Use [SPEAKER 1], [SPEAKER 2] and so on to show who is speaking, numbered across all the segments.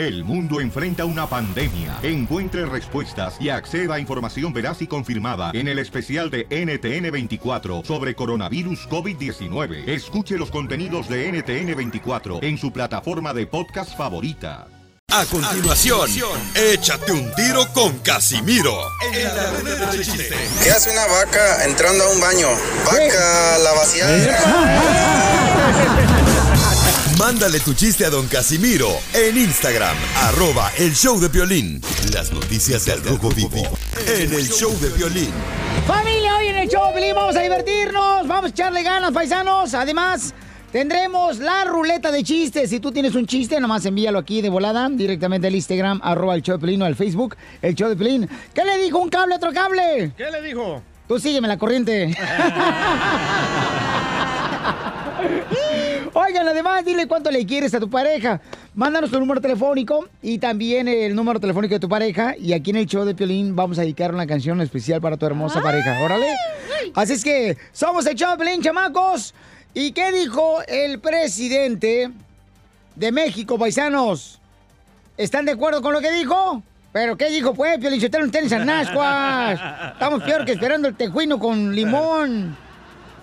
[SPEAKER 1] El mundo enfrenta una pandemia. Encuentre respuestas y acceda a información veraz y confirmada en el especial de NTN24 sobre coronavirus COVID-19. Escuche los contenidos de NTN24 en su plataforma de podcast favorita.
[SPEAKER 2] A continuación, échate un tiro con Casimiro en la ruleta de chiste.
[SPEAKER 3] ¿Qué hace una vaca entrando a un baño? Vaca, la vaciada.
[SPEAKER 2] Mándale tu chiste a don Casimiro en Instagram, arroba el show de violín. Las noticias del Rojo Vivo en el show de violín.
[SPEAKER 4] Familia, hoy en el show, Pelín, vamos a divertirnos, vamos a echarle ganas, paisanos. Además, tendremos la ruleta de chistes. Si tú tienes un chiste, nomás envíalo aquí de volada, directamente al Instagram, arroba el show de Pelín o al Facebook, el show de Pelín. ¿Qué le dijo un cable a otro cable?
[SPEAKER 5] ¿Qué le dijo?
[SPEAKER 4] Tú sígueme la corriente. Oigan, además, dile cuánto le quieres a tu pareja. Mándanos tu número telefónico y también el número telefónico de tu pareja. Y aquí en el show de Piolín vamos a dedicar una canción especial para tu hermosa pareja. Órale. Así es que somos el show de Piolín, chamacos. ¿Y qué dijo el presidente de México, paisanos? ¿Están de acuerdo con lo que dijo? ¿Pero qué dijo, pues, Piolín? Sotelo en tenis Nascuas. Estamos peor que esperando el tejuino con limón.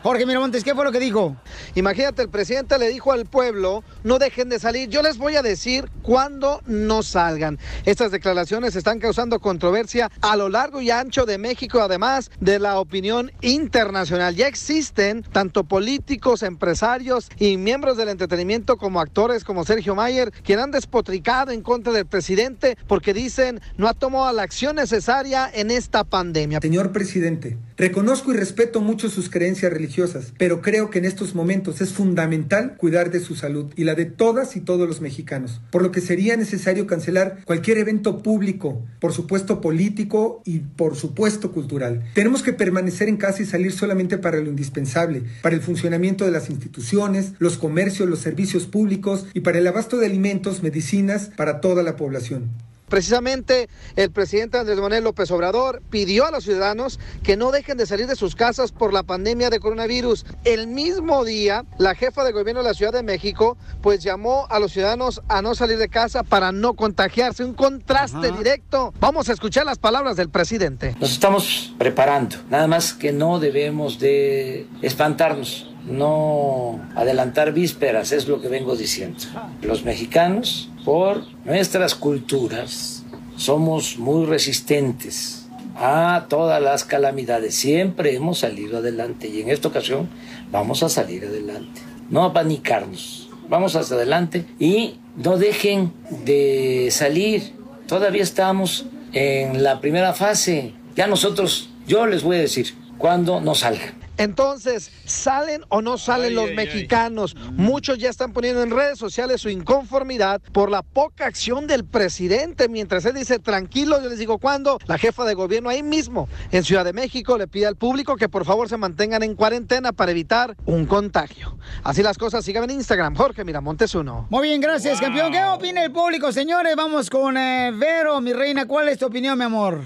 [SPEAKER 4] Jorge Miramontes, ¿qué fue lo que dijo?
[SPEAKER 6] Imagínate, el presidente le dijo al pueblo, no dejen de salir, yo les voy a decir cuándo no salgan. Estas declaraciones están causando controversia a lo largo y ancho de México, además de la opinión internacional. Ya existen tanto políticos, empresarios y miembros del entretenimiento como actores como Sergio Mayer, quien han despotricado en contra del presidente porque dicen no ha tomado la acción necesaria en esta pandemia.
[SPEAKER 7] Señor presidente, reconozco y respeto mucho sus creencias religiosas, pero creo que en estos momentos es fundamental cuidar de su salud y la de todas y todos los mexicanos, por lo que sería necesario cancelar cualquier evento público, por supuesto político y por supuesto cultural. Tenemos que permanecer en casa y salir solamente para lo indispensable, para el funcionamiento de las instituciones, los comercios, los servicios públicos y para el abasto de alimentos, medicinas para toda la población.
[SPEAKER 6] Precisamente el presidente Andrés Manuel López Obrador pidió a los ciudadanos que no dejen de salir de sus casas por la pandemia de coronavirus. El mismo día, la jefa de gobierno de la Ciudad de México pues llamó a los ciudadanos a no salir de casa para no contagiarse. Un contraste directo. Vamos a escuchar las palabras del presidente.
[SPEAKER 8] Nos estamos preparando, nada más que no debemos de espantarnos no adelantar vísperas, es lo que vengo diciendo. Los mexicanos, por nuestras culturas, somos muy resistentes a todas las calamidades. Siempre hemos salido adelante y en esta ocasión vamos a salir adelante. No apanicarnos, vamos hacia adelante y no dejen de salir. Todavía estamos en la primera fase. Ya nosotros, yo les voy a decir, cuando no salgan.
[SPEAKER 6] Entonces, ¿salen o no salen los mexicanos? Muchos ya están poniendo en redes sociales su inconformidad por la poca acción del presidente. Mientras él dice tranquilo, yo les digo cuándo. La jefa de gobierno ahí mismo, en Ciudad de México, le pide al público que por favor se mantengan en cuarentena para evitar un contagio. Así las cosas, síganme en Instagram, Jorge Miramontes uno.
[SPEAKER 4] Muy bien, gracias, campeón. ¿Qué opina el público, señores? Vamos con eh, Vero, mi reina. ¿Cuál es tu opinión, mi amor?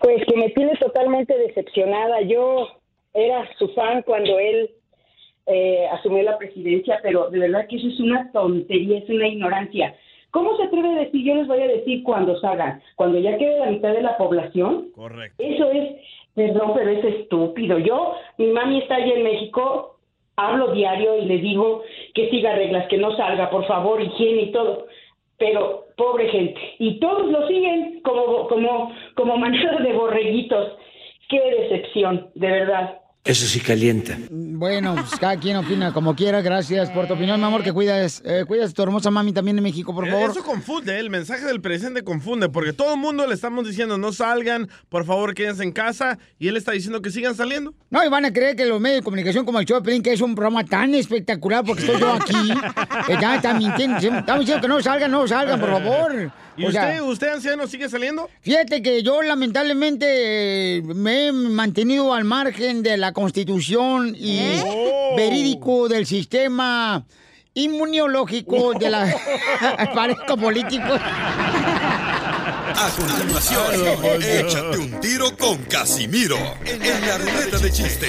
[SPEAKER 9] Pues que me tiene totalmente decepcionada. Yo era su fan cuando él eh, asumió la presidencia, pero de verdad que eso es una tontería, es una ignorancia. ¿Cómo se atreve a decir? Yo les voy a decir cuando salgan, cuando ya quede la mitad de la población.
[SPEAKER 5] Correcto.
[SPEAKER 9] Eso es, perdón, pero es estúpido. Yo, mi mami está allá en México, hablo diario y le digo que siga reglas, que no salga, por favor, higiene y todo. Pero, pobre gente. Y todos lo siguen como, como, como manada de borreguitos. Qué decepción, de verdad.
[SPEAKER 8] Eso sí calienta.
[SPEAKER 4] Bueno, pues cada quien opina como quiera. Gracias por tu opinión, mi amor, que cuidas, eh, cuidas a tu hermosa mami también en México, por favor.
[SPEAKER 5] Eso confunde, ¿eh? el mensaje del presidente confunde, porque todo el mundo le estamos diciendo no salgan, por favor quédense en casa, y él está diciendo que sigan saliendo.
[SPEAKER 4] No, y van a creer que los medios de comunicación como el show de Pelín, que es un programa tan espectacular porque estoy yo aquí, que ya están mintiendo. Estamos diciendo que no salgan, no salgan, por favor.
[SPEAKER 5] ¿Y
[SPEAKER 4] O sea,
[SPEAKER 5] usted, usted anciano, sigue saliendo?
[SPEAKER 4] Fíjate que yo lamentablemente eh, me he mantenido al margen de la constitución y
[SPEAKER 5] Oh.
[SPEAKER 4] verídico del sistema inmunológico de la parezco político.
[SPEAKER 2] A continuación, échate un tiro con Casimiro en la ruleta de chiste.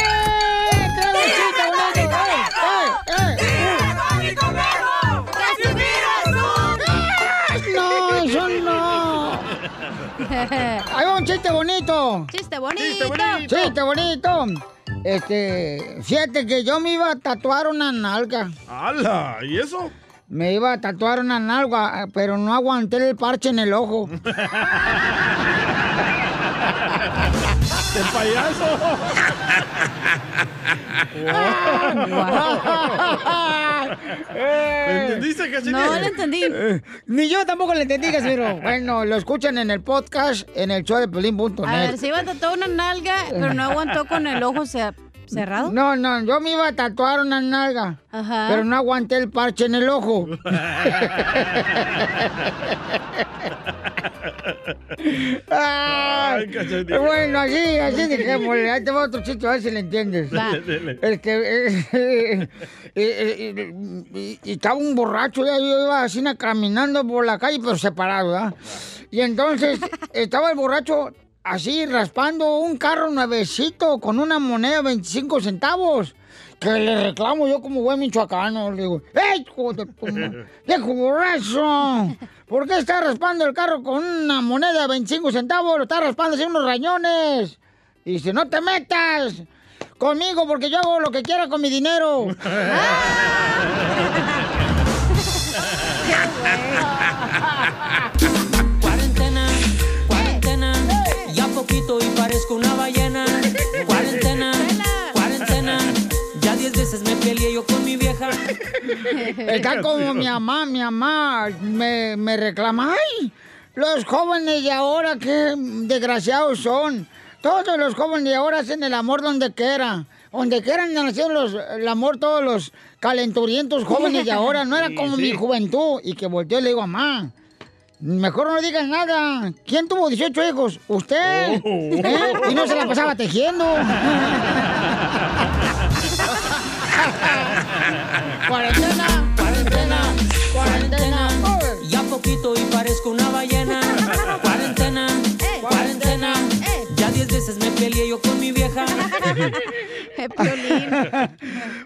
[SPEAKER 4] Un chiste bonito! Chiste bonito.
[SPEAKER 10] Chiste bonito.
[SPEAKER 5] ¡Chiste bonito!
[SPEAKER 4] Este, fíjate que yo me iba a tatuar una nalga.
[SPEAKER 5] ¡Hala! ¿Y eso?
[SPEAKER 4] Me iba a tatuar una nalga, pero no aguanté el parche en el ojo.
[SPEAKER 5] ¡El payaso! ¿Me entendiste, Cachanilla?
[SPEAKER 10] No le entendí.
[SPEAKER 4] Eh, Ni yo tampoco le entendí, Casimiro. Bueno, lo escuchan en el podcast, en el show de Pelín.net.
[SPEAKER 10] A ver, se iba a tatuar una nalga, pero no aguantó con el ojo ce- cerrado.
[SPEAKER 4] No, no, yo me iba a tatuar una nalga,
[SPEAKER 10] Ajá.
[SPEAKER 4] pero no aguanté el parche en el ojo. Ay, bueno, así, así dejémosle. Ahí te va otro chiste, a ver si le entiendes.
[SPEAKER 10] Va.
[SPEAKER 4] Este, eh, eh, eh, y, y estaba un borracho, ya yo iba así na- caminando por la calle, pero separado, ¿verdad? Y entonces estaba el borracho así raspando un carro nuevecito con una moneda de 25 centavos. Que le reclamo yo como buen michoacano. Le digo, ¡Ey, hijo de ¡Viejo borracho! ¿Por qué está raspando el carro con una moneda de 25 centavos? Lo está raspando así unos rañones. Y dice, no te metas conmigo porque yo hago lo que quiera con mi dinero.
[SPEAKER 11] Cuarentena, cuarentena, ya poquito y parezco una ballena. Veces me peleé yo con mi vieja.
[SPEAKER 4] Está como mi mamá, mi mamá me, me reclama, ¡ay! Los jóvenes de ahora, qué desgraciados son. Todos los jóvenes de ahora hacen el amor donde quiera. Donde quieran hacer los, el amor todos los calenturientos jóvenes de ahora. No era
[SPEAKER 5] Sí,
[SPEAKER 4] como
[SPEAKER 5] sí.
[SPEAKER 4] mi juventud. Y que volteó y le digo, mamá, mejor no digas nada. ¿Quién tuvo 18 hijos? ¿Usted?
[SPEAKER 5] Oh.
[SPEAKER 4] ¿Eh? Y no se la pasaba tejiendo. Cuarentena,
[SPEAKER 11] Cuarentena,
[SPEAKER 4] cuarentena.
[SPEAKER 11] ya poquito y parezco una ballena. Veces me peleé yo con mi vieja.
[SPEAKER 10] Piolín.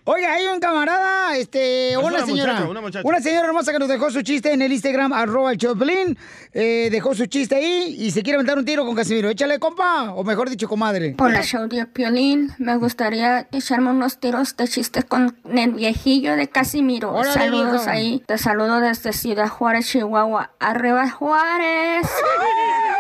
[SPEAKER 4] Oiga, hay un camarada, este,
[SPEAKER 5] Es
[SPEAKER 4] una,
[SPEAKER 5] una
[SPEAKER 4] señora.
[SPEAKER 5] muchacha, una muchacha.
[SPEAKER 4] una señora hermosa que nos dejó su chiste en el Instagram, arroba el Choplin. Eh, dejó su chiste ahí y se quiere aventar un tiro con Casimiro. Échale, compa, o mejor dicho, comadre.
[SPEAKER 12] Hola, show de Piolín. Me gustaría echarme unos tiros de chistes con el viejillo de Casimiro.
[SPEAKER 4] Órale,
[SPEAKER 12] Saludos ahí. Te saludo desde Ciudad Juárez, Chihuahua. ¡Arriba Juárez!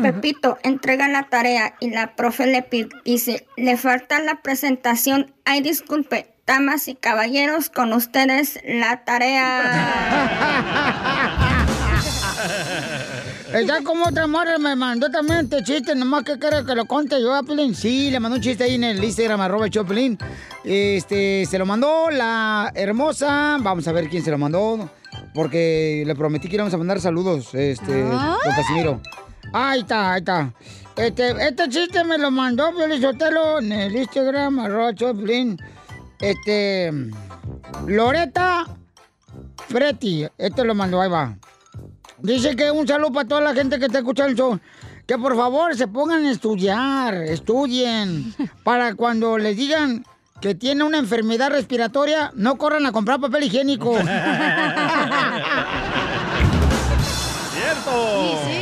[SPEAKER 12] Pepito entrega la tarea y la profe le dice, le falta la presentación. Ay, disculpe, damas y caballeros, con ustedes la tarea.
[SPEAKER 4] Está como otra morra me mandó también este chiste, nomás que quiere que lo conte yo a Pelín. Sí, le mandó un chiste ahí en el Instagram, arroba Choplin. Este, se lo mandó la hermosa. Vamos a ver quién se lo mandó. Porque le prometí que íbamos a mandar saludos, este, don Casimiro. Ahí está, ahí está. Este, este chiste me lo mandó Piolín Sotelo en el Instagram, arroba Choplin. Este, Loreta Freti, este lo mandó, ahí va. Dice que un saludo para toda la gente que está escuchando el show. Que por favor se pongan a estudiar, estudien. Para cuando les digan que tiene una enfermedad respiratoria, no corran a comprar papel higiénico.
[SPEAKER 5] ¡Cierto!
[SPEAKER 10] Sí.
[SPEAKER 4] Yeah,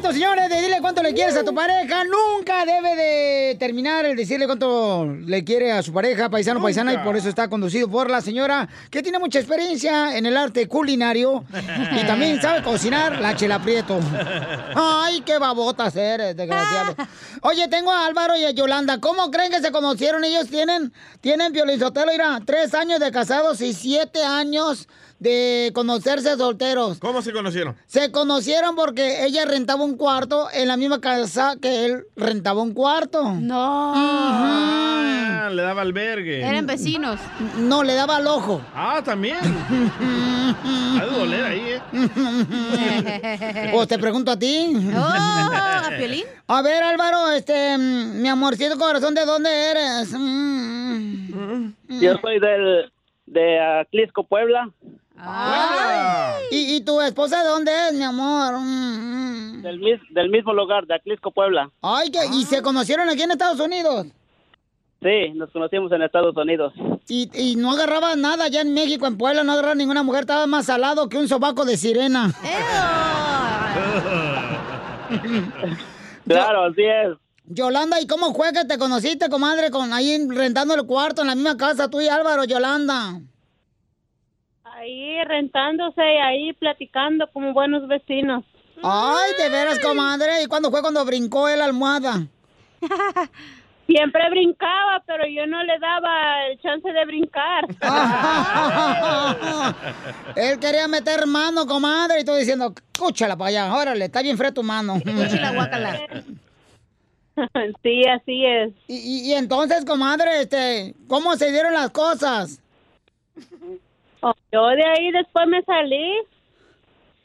[SPEAKER 4] Señores, de dile cuánto le quieres a tu pareja. Nunca debe de terminar el decirle cuánto le quiere a su pareja, paisano, paisana, y por eso está conducido por la señora que tiene mucha experiencia en el arte culinario y también sabe cocinar la chela prieto. Ay, qué babotas eres, desgraciado. Oye, tengo a Álvaro y a Yolanda. ¿Cómo creen que se conocieron? Ellos tienen, tienen Piolizotelo, mira, tres años de casados y siete años de conocerse solteros.
[SPEAKER 5] ¿Cómo se conocieron?
[SPEAKER 4] Se conocieron porque ella rentaba un cuarto en la misma casa que él rentaba un cuarto.
[SPEAKER 10] No.
[SPEAKER 5] Ah, le daba albergue.
[SPEAKER 10] Eran vecinos.
[SPEAKER 4] No, le daba al ojo.
[SPEAKER 5] Ah, también. Ha de doler ahí, ¿eh?
[SPEAKER 4] Pues te pregunto a ti.
[SPEAKER 10] Oh, ¿a Piolín?
[SPEAKER 4] A ver, Álvaro, este, mm, mi amorcito corazón, ¿de dónde eres? Mm.
[SPEAKER 13] Yo soy del, de Aclisco, Puebla.
[SPEAKER 4] ¿Y, y tu esposa de dónde es, mi amor? Mm,
[SPEAKER 13] Del, mis- del mismo lugar, de Aclisco, Puebla.
[SPEAKER 4] Ay, que, ¿y se conocieron aquí en Estados Unidos?
[SPEAKER 13] Sí, nos conocimos en Estados Unidos.
[SPEAKER 4] Y, y no agarraba nada allá en México, en Puebla, no agarraba ninguna mujer, estaba más salado que un sobaco de sirena.
[SPEAKER 13] Claro, así es.
[SPEAKER 4] Yolanda, ¿y cómo fue que te conociste, comadre, con ahí rentando el cuarto en la misma casa, tú y Álvaro, Yolanda?
[SPEAKER 14] Ahí rentándose y ahí platicando como buenos vecinos.
[SPEAKER 4] Ay, de veras, comadre, ¿y cuándo fue cuando brincó él la almohada?
[SPEAKER 14] Siempre brincaba, pero yo no le daba el chance de brincar.
[SPEAKER 4] Él quería meter mano, comadre, y tú diciendo, escúchala para allá, órale, está bien fría tu mano.
[SPEAKER 14] Sí, así es.
[SPEAKER 4] Y, y- y entonces, comadre, este, ¿cómo se dieron las cosas?
[SPEAKER 14] Oh, Yo de ahí después me salí,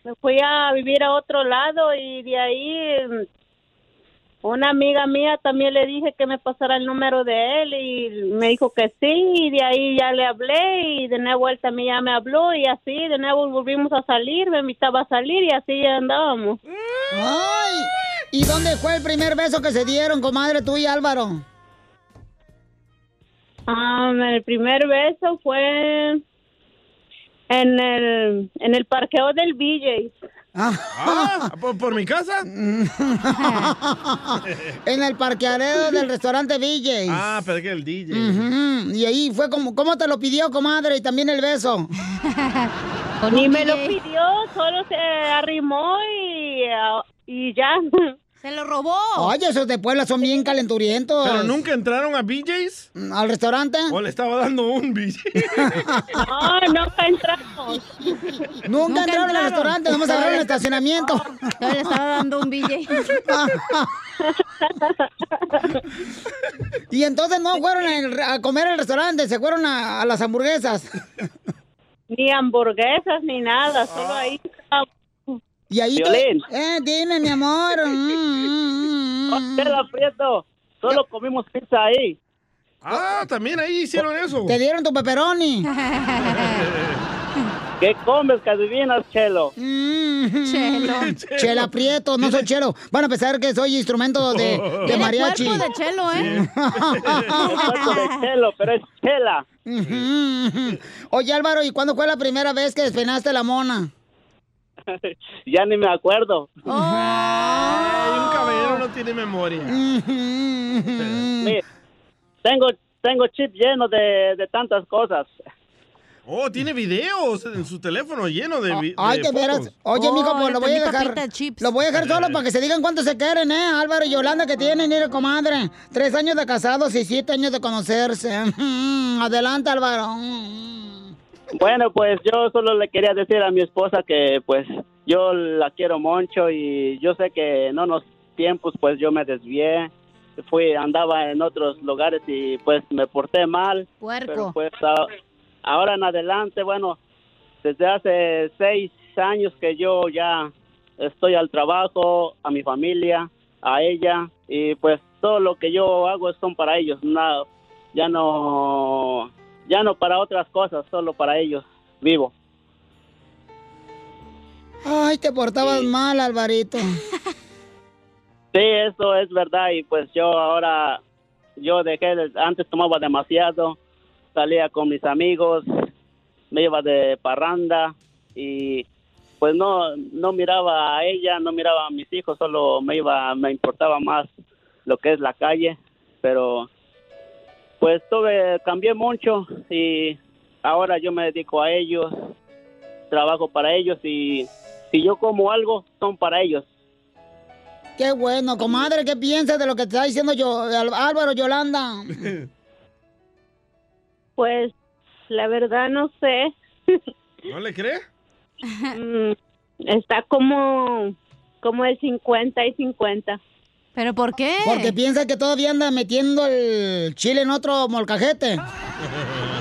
[SPEAKER 14] me fui a vivir a otro lado y de ahí mm, una amiga mía también le dije que me pasara el número de él y me dijo que sí y de ahí ya le hablé y de nuevo él también ya me habló y así de nuevo volvimos a salir, me invitaba a salir y así andábamos.
[SPEAKER 4] Ay, ¿y dónde fue el primer beso que se dieron, comadre, tú y Álvaro?
[SPEAKER 14] Ah, el primer beso fue en el, en el parqueo del BJ.
[SPEAKER 5] Ah, ¿por, por mi casa?
[SPEAKER 4] en el parqueadero del restaurante BJ.
[SPEAKER 5] Ah, pero que el DJ.
[SPEAKER 4] Y ahí fue como, ¿cómo te lo pidió, comadre? Y también el beso.
[SPEAKER 14] Ni me lo pidió, solo se arrimó y, ah, y ya.
[SPEAKER 10] Se lo robó.
[SPEAKER 4] Oye, esos de Puebla son bien calenturientos.
[SPEAKER 5] ¿Pero nunca entraron a BJ's?
[SPEAKER 4] ¿Al restaurante?
[SPEAKER 5] ¿O le estaba dando un BJ?
[SPEAKER 14] No, nunca entramos.
[SPEAKER 4] Nunca, entraron al restaurante, nomás abrieron el estacionamiento.
[SPEAKER 10] Le estaba dando un BJ.
[SPEAKER 4] y entonces no fueron al- a comer al restaurante, se fueron a, a las hamburguesas.
[SPEAKER 14] Ni hamburguesas ni nada, solo ahí.
[SPEAKER 4] Y ahí te-
[SPEAKER 13] Violín.
[SPEAKER 4] Eh, dime, mi amor. Mm,
[SPEAKER 13] Chela Prieto, solo comimos pizza ahí.
[SPEAKER 5] Ah, también ahí hicieron eso.
[SPEAKER 4] Te dieron tu pepperoni.
[SPEAKER 13] ¿Qué comes que adivinas, Chelo?
[SPEAKER 4] Chelo. Chela Prieto, no soy chelo. Van a pensar que soy instrumento de, de mariachi.
[SPEAKER 10] cuerpo de chelo, ¿eh?
[SPEAKER 13] cuerpo de Chelo, pero es Chela.
[SPEAKER 4] Oye, Álvaro, ¿y cuándo fue la primera vez que despeinaste la mona?
[SPEAKER 13] ya ni me acuerdo.
[SPEAKER 5] Ay, un caballero no tiene memoria.
[SPEAKER 13] Mira, tengo, tengo chip lleno de, de tantas cosas.
[SPEAKER 5] Oh, tiene videos en su teléfono lleno de, vi-
[SPEAKER 4] Ay,
[SPEAKER 5] de
[SPEAKER 4] veras.
[SPEAKER 5] fotos.
[SPEAKER 4] Oye, mijo, pues lo voy a dejar. Lo voy a dejar solo para que se digan cuánto se quieren, ¿eh? Álvaro y Yolanda que tienen, mire, comadre. Tres años de casados y siete años de conocerse. Adelante, Álvaro.
[SPEAKER 13] Bueno, pues yo solo le quería decir a mi esposa que pues yo la quiero mucho y yo sé que en unos tiempos pues yo me desvié, fui andaba en otros lugares y pues me porté mal.
[SPEAKER 10] Puerco.
[SPEAKER 13] Pero pues a- ahora en adelante, bueno, desde hace seis años que yo ya estoy al trabajo, a mi familia, a ella y pues todo lo que yo hago son para ellos, no, ya no, ya no para otras cosas, solo para ellos vivo.
[SPEAKER 4] Ay, te portabas mal, Alvarito.
[SPEAKER 13] Sí, eso es verdad y pues yo ahora, yo dejé, de- antes tomaba demasiado, salía con mis amigos, me iba de parranda y pues no no miraba a ella, no miraba a mis hijos, solo me iba me importaba más lo que es la calle, pero pues tuve cambié mucho y ahora yo me dedico a ellos, trabajo para ellos y si yo como algo son para ellos.
[SPEAKER 4] Qué bueno, comadre, ¿qué piensas de lo que te está diciendo yo, Al- Álvaro Yolanda?
[SPEAKER 14] Pues la verdad no sé.
[SPEAKER 5] ¿No le cree?
[SPEAKER 14] Mm, Está como como el 50 y 50.
[SPEAKER 10] ¿Pero por qué?
[SPEAKER 4] Porque piensa que todavía anda metiendo el chile en otro molcajete.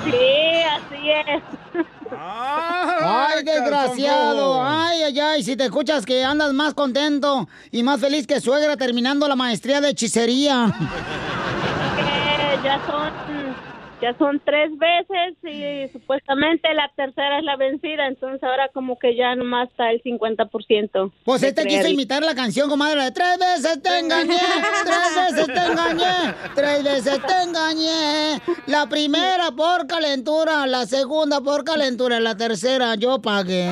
[SPEAKER 14] Sí, así es.
[SPEAKER 4] Ay, desgraciado. Ay, ay, ay. Si te escuchas que andas más contento y más feliz que suegra terminando la maestría de hechicería.
[SPEAKER 14] Eh, ya son ya son tres veces y supuestamente la tercera es la vencida, entonces ahora como que ya nomás está el 50%.
[SPEAKER 4] Pues este quiso imitar la canción, comadre, de tres veces te engañé, tres veces te engañé, tres veces te engañé. La primera por calentura, la segunda por calentura, la tercera yo pagué.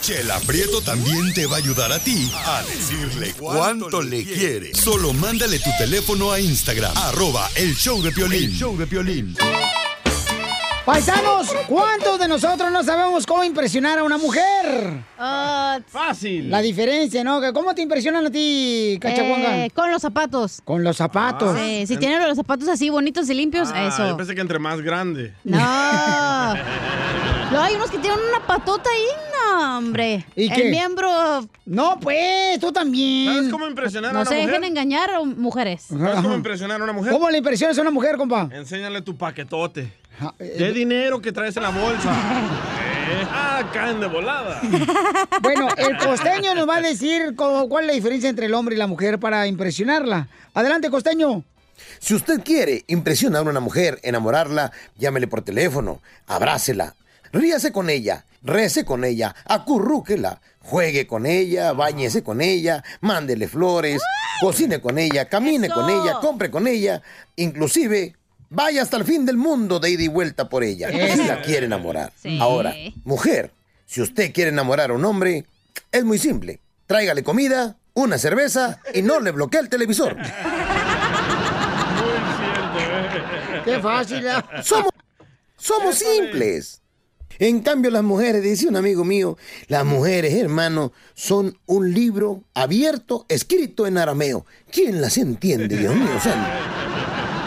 [SPEAKER 2] Chela Prieto también te va a ayudar a ti a decirle cuánto le quiere. Solo mándale tu teléfono a Instagram, arroba el show de Piolín. El show de Piolín.
[SPEAKER 4] Paisanos, ¿cuántos de nosotros no sabemos cómo impresionar a una mujer?
[SPEAKER 5] Fácil.
[SPEAKER 4] La diferencia, ¿no? ¿Cómo te impresionan a ti, Cachacuanga?
[SPEAKER 10] Eh, con los zapatos.
[SPEAKER 4] Con los zapatos.
[SPEAKER 10] Sí, si tienen los zapatos así bonitos y limpios,
[SPEAKER 5] Ah,
[SPEAKER 10] eso.
[SPEAKER 5] Yo pensé que entre más grande.
[SPEAKER 10] No. No, hay unos que tienen una patota ahí, no, hombre.
[SPEAKER 4] ¿Y
[SPEAKER 10] El
[SPEAKER 4] qué?
[SPEAKER 10] miembro.
[SPEAKER 4] No, pues, tú también.
[SPEAKER 5] ¿Sabes cómo impresionar a
[SPEAKER 10] No
[SPEAKER 5] una
[SPEAKER 10] se
[SPEAKER 5] mujer?
[SPEAKER 10] dejen engañar, mujeres.
[SPEAKER 5] ¿Sabes cómo impresionar a una mujer?
[SPEAKER 4] ¿Cómo le impresionas a una mujer, compa?
[SPEAKER 5] Enséñale tu paquetote.
[SPEAKER 4] eh,
[SPEAKER 5] De dinero que traes en la bolsa. Eh, ah, caen de volada.
[SPEAKER 4] Bueno, el costeño nos va a decir cómo- cuál es la diferencia entre el hombre y la mujer para impresionarla. Adelante, costeño.
[SPEAKER 15] Si usted quiere impresionar a una mujer, enamorarla, llámele por teléfono, abrácela, ríase con ella, rece con ella, acurrúquela, juegue con ella, bañese con ella, mándele flores, cocine con ella, camine con ella, compre con ella, inclusive vaya hasta el fin del mundo de ida y vuelta por ella, si la quiere enamorar.
[SPEAKER 16] Sí.
[SPEAKER 15] Ahora, mujer, si usted quiere enamorar a un hombre, es muy simple. Tráigale comida, una cerveza y no le bloquee el televisor.
[SPEAKER 4] Qué fácil. ¿eh?
[SPEAKER 15] Somos, somos simples. En cambio, las mujeres, dice un amigo mío, las mujeres, hermano, son un libro abierto, escrito en arameo. ¿Quién las entiende, Dios mío? santo?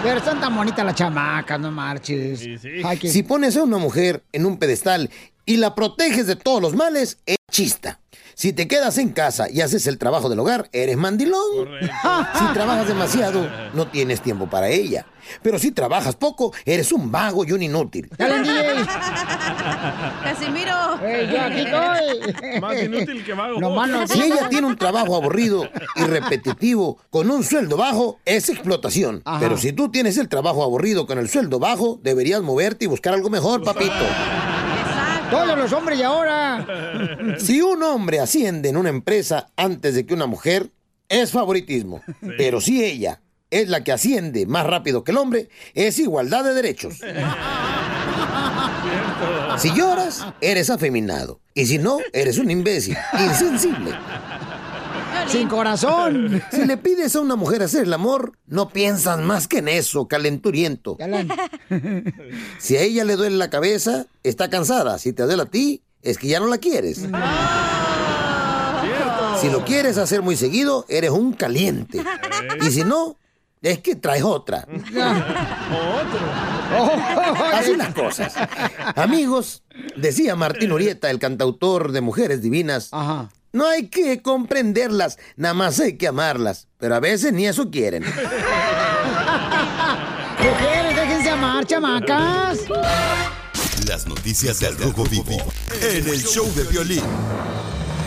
[SPEAKER 4] Pero son tan bonitas las chamacas, no marches. Ay, que-
[SPEAKER 15] Si pones a una mujer en un pedestal y la proteges de todos los males, es chista. Si te quedas en casa y haces el trabajo del hogar, eres mandilón. Si trabajas demasiado, no tienes tiempo para ella. Pero si trabajas poco, eres un vago y un inútil.
[SPEAKER 10] Casimiro.
[SPEAKER 4] yo aquí estoy.
[SPEAKER 5] Más inútil que vago.
[SPEAKER 4] No, mano.
[SPEAKER 15] Si ella tiene un trabajo aburrido y repetitivo con un sueldo bajo, es explotación.
[SPEAKER 4] Ajá.
[SPEAKER 15] Pero si tú tienes el trabajo aburrido con el sueldo bajo, deberías moverte y buscar algo mejor, papito.
[SPEAKER 4] Todos los hombres y ahora.
[SPEAKER 15] Si un hombre asciende en una empresa antes de que una mujer, es favoritismo. Pero si ella es la que asciende más rápido que el hombre, es igualdad de derechos. Si lloras, eres afeminado. Y si no, eres un imbécil, insensible.
[SPEAKER 4] Sin corazón.
[SPEAKER 15] Si le pides a una mujer hacer el amor, no piensas más que en eso, calenturiento. Si a ella le duele la cabeza, está cansada. Si te duele a ti, es que ya no la quieres. Si lo quieres hacer muy seguido, eres un caliente. Y si no, es que traes otra. Así las cosas. Amigos, decía Martín Urieta, el cantautor de Mujeres Divinas. No hay que comprenderlas, nada más hay que amarlas. Pero a veces ni eso quieren.
[SPEAKER 4] Mujeres, déjense amar, chamacas.
[SPEAKER 2] Las noticias del Rojo Vivo en el show de violín.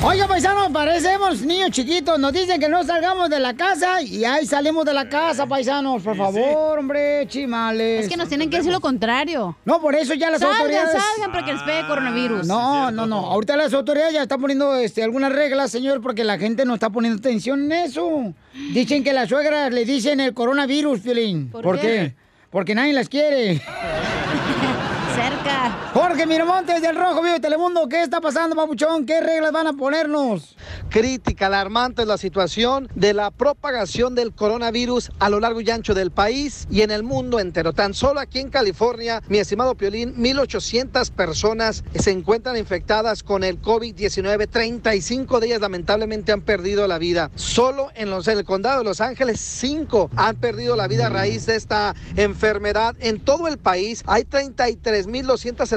[SPEAKER 4] Oiga, paisanos, parecemos niños chiquitos. Nos dicen que no salgamos de la casa y ahí salimos de la casa, paisanos. Por favor, hombre, chimales.
[SPEAKER 10] Es que nos tienen que decir lo contrario.
[SPEAKER 4] No, por eso ya las
[SPEAKER 10] salgan,
[SPEAKER 4] autoridades...
[SPEAKER 10] Salgan, para que les pegue coronavirus.
[SPEAKER 4] No, no, no. Ahorita las autoridades ya están poniendo este, algunas reglas, señor, porque la gente no está poniendo atención en eso. Dicen que las suegras le dicen el coronavirus, Piolín.
[SPEAKER 10] ¿Por
[SPEAKER 4] qué?
[SPEAKER 10] qué?
[SPEAKER 4] Porque nadie las quiere. Jorge Miramontes del Rojo Vivo de Telemundo, ¿qué está pasando, papuchón? ¿Qué reglas van a ponernos?
[SPEAKER 6] Crítica alarmante es la situación de la propagación del coronavirus a lo largo y ancho del país y en el mundo entero. Tan solo aquí en California, mi estimado Piolín, 1.800 personas se encuentran infectadas con el COVID-19. 35 de ellas lamentablemente han perdido la vida. Solo en, en el condado de Los Ángeles, 5 han perdido la vida a raíz de esta enfermedad. En todo el país hay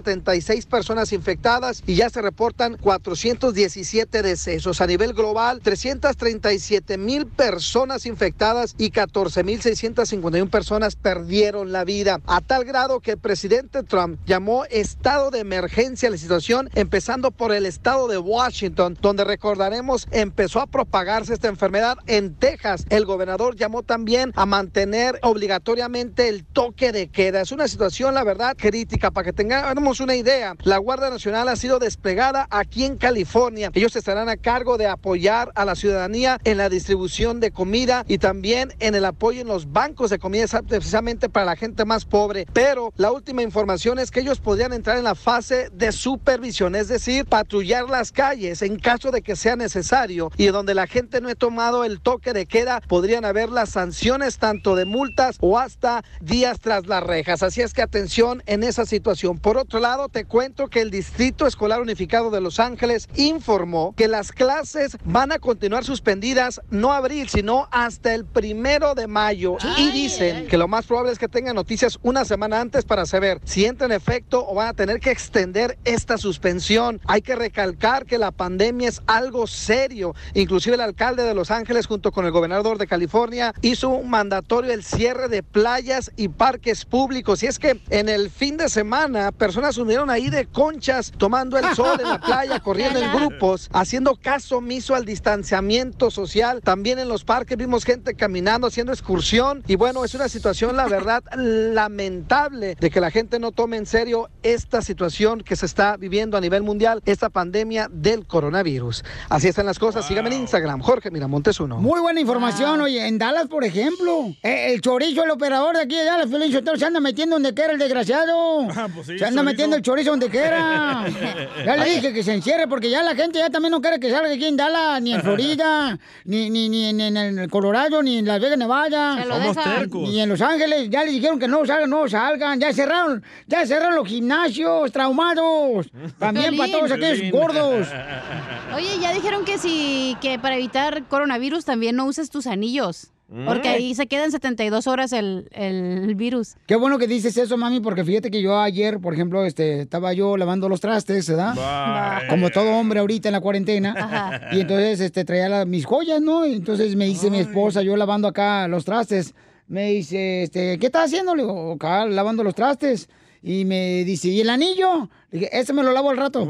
[SPEAKER 6] 33.276 personas infectadas y ya se reportan 417 decesos. A nivel global, 337 mil personas infectadas y 14.651 personas perdieron la vida. A tal grado que el presidente Trump llamó estado de emergencia a la situación, empezando por el estado de Washington, donde recordaremos empezó a propagarse esta enfermedad. En Texas, el gobernador llamó también a mantener obligatoriamente el toque de queda. Es una situación, la verdad, crítica. Para que tengamos una idea, la Guardia Nacional ha sido desplegada aquí en California. Ellos estarán a cargo de apoyar a la ciudadanía en la distribución de comida y también en el apoyo en los bancos de comida, precisamente para la gente más pobre. Pero la última información es que ellos podrían entrar en la fase de supervisión, es decir, patrullar las calles en caso de que sea necesario y donde la gente no ha tomado el toque de queda, podrían haber las sanciones tanto de multas o hasta días tras las rejas. Así es que atención en esa situación. Por otro lado, te cuento que el Distrito Escolar Unificado de Los Ángeles informó que las clases van a continuar suspendidas no abril, sino hasta el primero de mayo. Y dicen que lo más probable es que tengan noticias una semana antes para saber si entra en efecto o van a tener que extender esta suspensión. Hay que recalcar que la pandemia es algo serio. Inclusive el alcalde de Los Ángeles junto con el gobernador de California hizo un mandatorio el cierre de playas y parques públicos. Y es que en el fin de semana personas unieron ahí de conchas tomando el sol en la playa, corriendo en grupos, haciendo caso omiso al distanciamiento social. También en los parques vimos gente caminando, haciendo excursión. Y bueno, es una situación, la verdad, lamentable de que la gente no tome en serio esta situación que se está viviendo a nivel mundial, esta pandemia del coronavirus. Así están las cosas. Síganme en Instagram, Jorge Miramontes uno.
[SPEAKER 4] Muy buena información, oye, en Dallas, por ejemplo, eh, el chorizo, el operador de aquí de Dallas, Sotelo, se anda metiendo donde quiera el desgraciado.
[SPEAKER 5] pues sí,
[SPEAKER 4] se anda
[SPEAKER 5] chorizo.
[SPEAKER 4] Metiendo el chorizo donde quiera. ya le dije que se encierre porque ya la gente ya también no quiere que salga aquí en Dallas, ni en Florida, ni, ni, ni en, en el Colorado, ni en Las Vegas, Nevada.
[SPEAKER 5] Somos tercos.
[SPEAKER 4] Ni en Los Ángeles. Ya les dijeron que no salgan, no salgan. Ya cerraron, ya cerraron los gimnasios traumados. También para todos aquellos gordos.
[SPEAKER 10] Oye, ya dijeron que si que para evitar coronavirus también no uses tus anillos. Porque
[SPEAKER 4] Mm.
[SPEAKER 10] ahí se quedan 72 horas el, el virus.
[SPEAKER 4] Qué bueno que dices eso, mami, porque fíjate que yo ayer, por ejemplo, este, estaba yo lavando los trastes, ¿verdad?
[SPEAKER 5] Bye.
[SPEAKER 4] Como todo hombre ahorita en la cuarentena.
[SPEAKER 10] Ajá.
[SPEAKER 4] Y entonces este, traía la- mis joyas, ¿no? Y entonces me dice mi esposa, yo lavando acá los trastes, me dice, este, ¿qué estás haciendo? Le digo, acá lavando los trastes. Y me dice, ¿y el anillo? Le dije, ese me lo lavo al rato.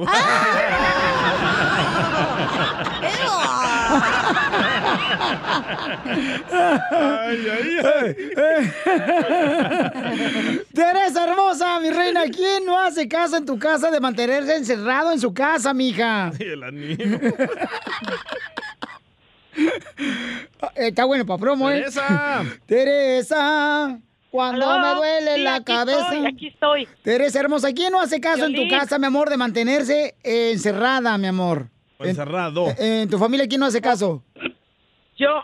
[SPEAKER 5] Ay, ay,
[SPEAKER 4] Teresa hermosa, mi reina, ¿quién no hace caso en tu casa de mantenerse encerrado en su casa, mija?
[SPEAKER 5] El anillo.
[SPEAKER 4] Eh, Está bueno para promo, ¿eh?
[SPEAKER 5] Teresa.
[SPEAKER 4] Teresa, cuando
[SPEAKER 16] Aló,
[SPEAKER 4] me duele
[SPEAKER 16] sí,
[SPEAKER 4] la
[SPEAKER 16] aquí
[SPEAKER 4] cabeza.
[SPEAKER 16] estoy, aquí estoy.
[SPEAKER 4] Teresa hermosa, ¿quién no hace caso en tu casa, mi amor, de mantenerse eh, encerrada, mi amor?
[SPEAKER 5] Encerrado.
[SPEAKER 4] En, en tu familia, ¿quién no hace caso?
[SPEAKER 16] Yo,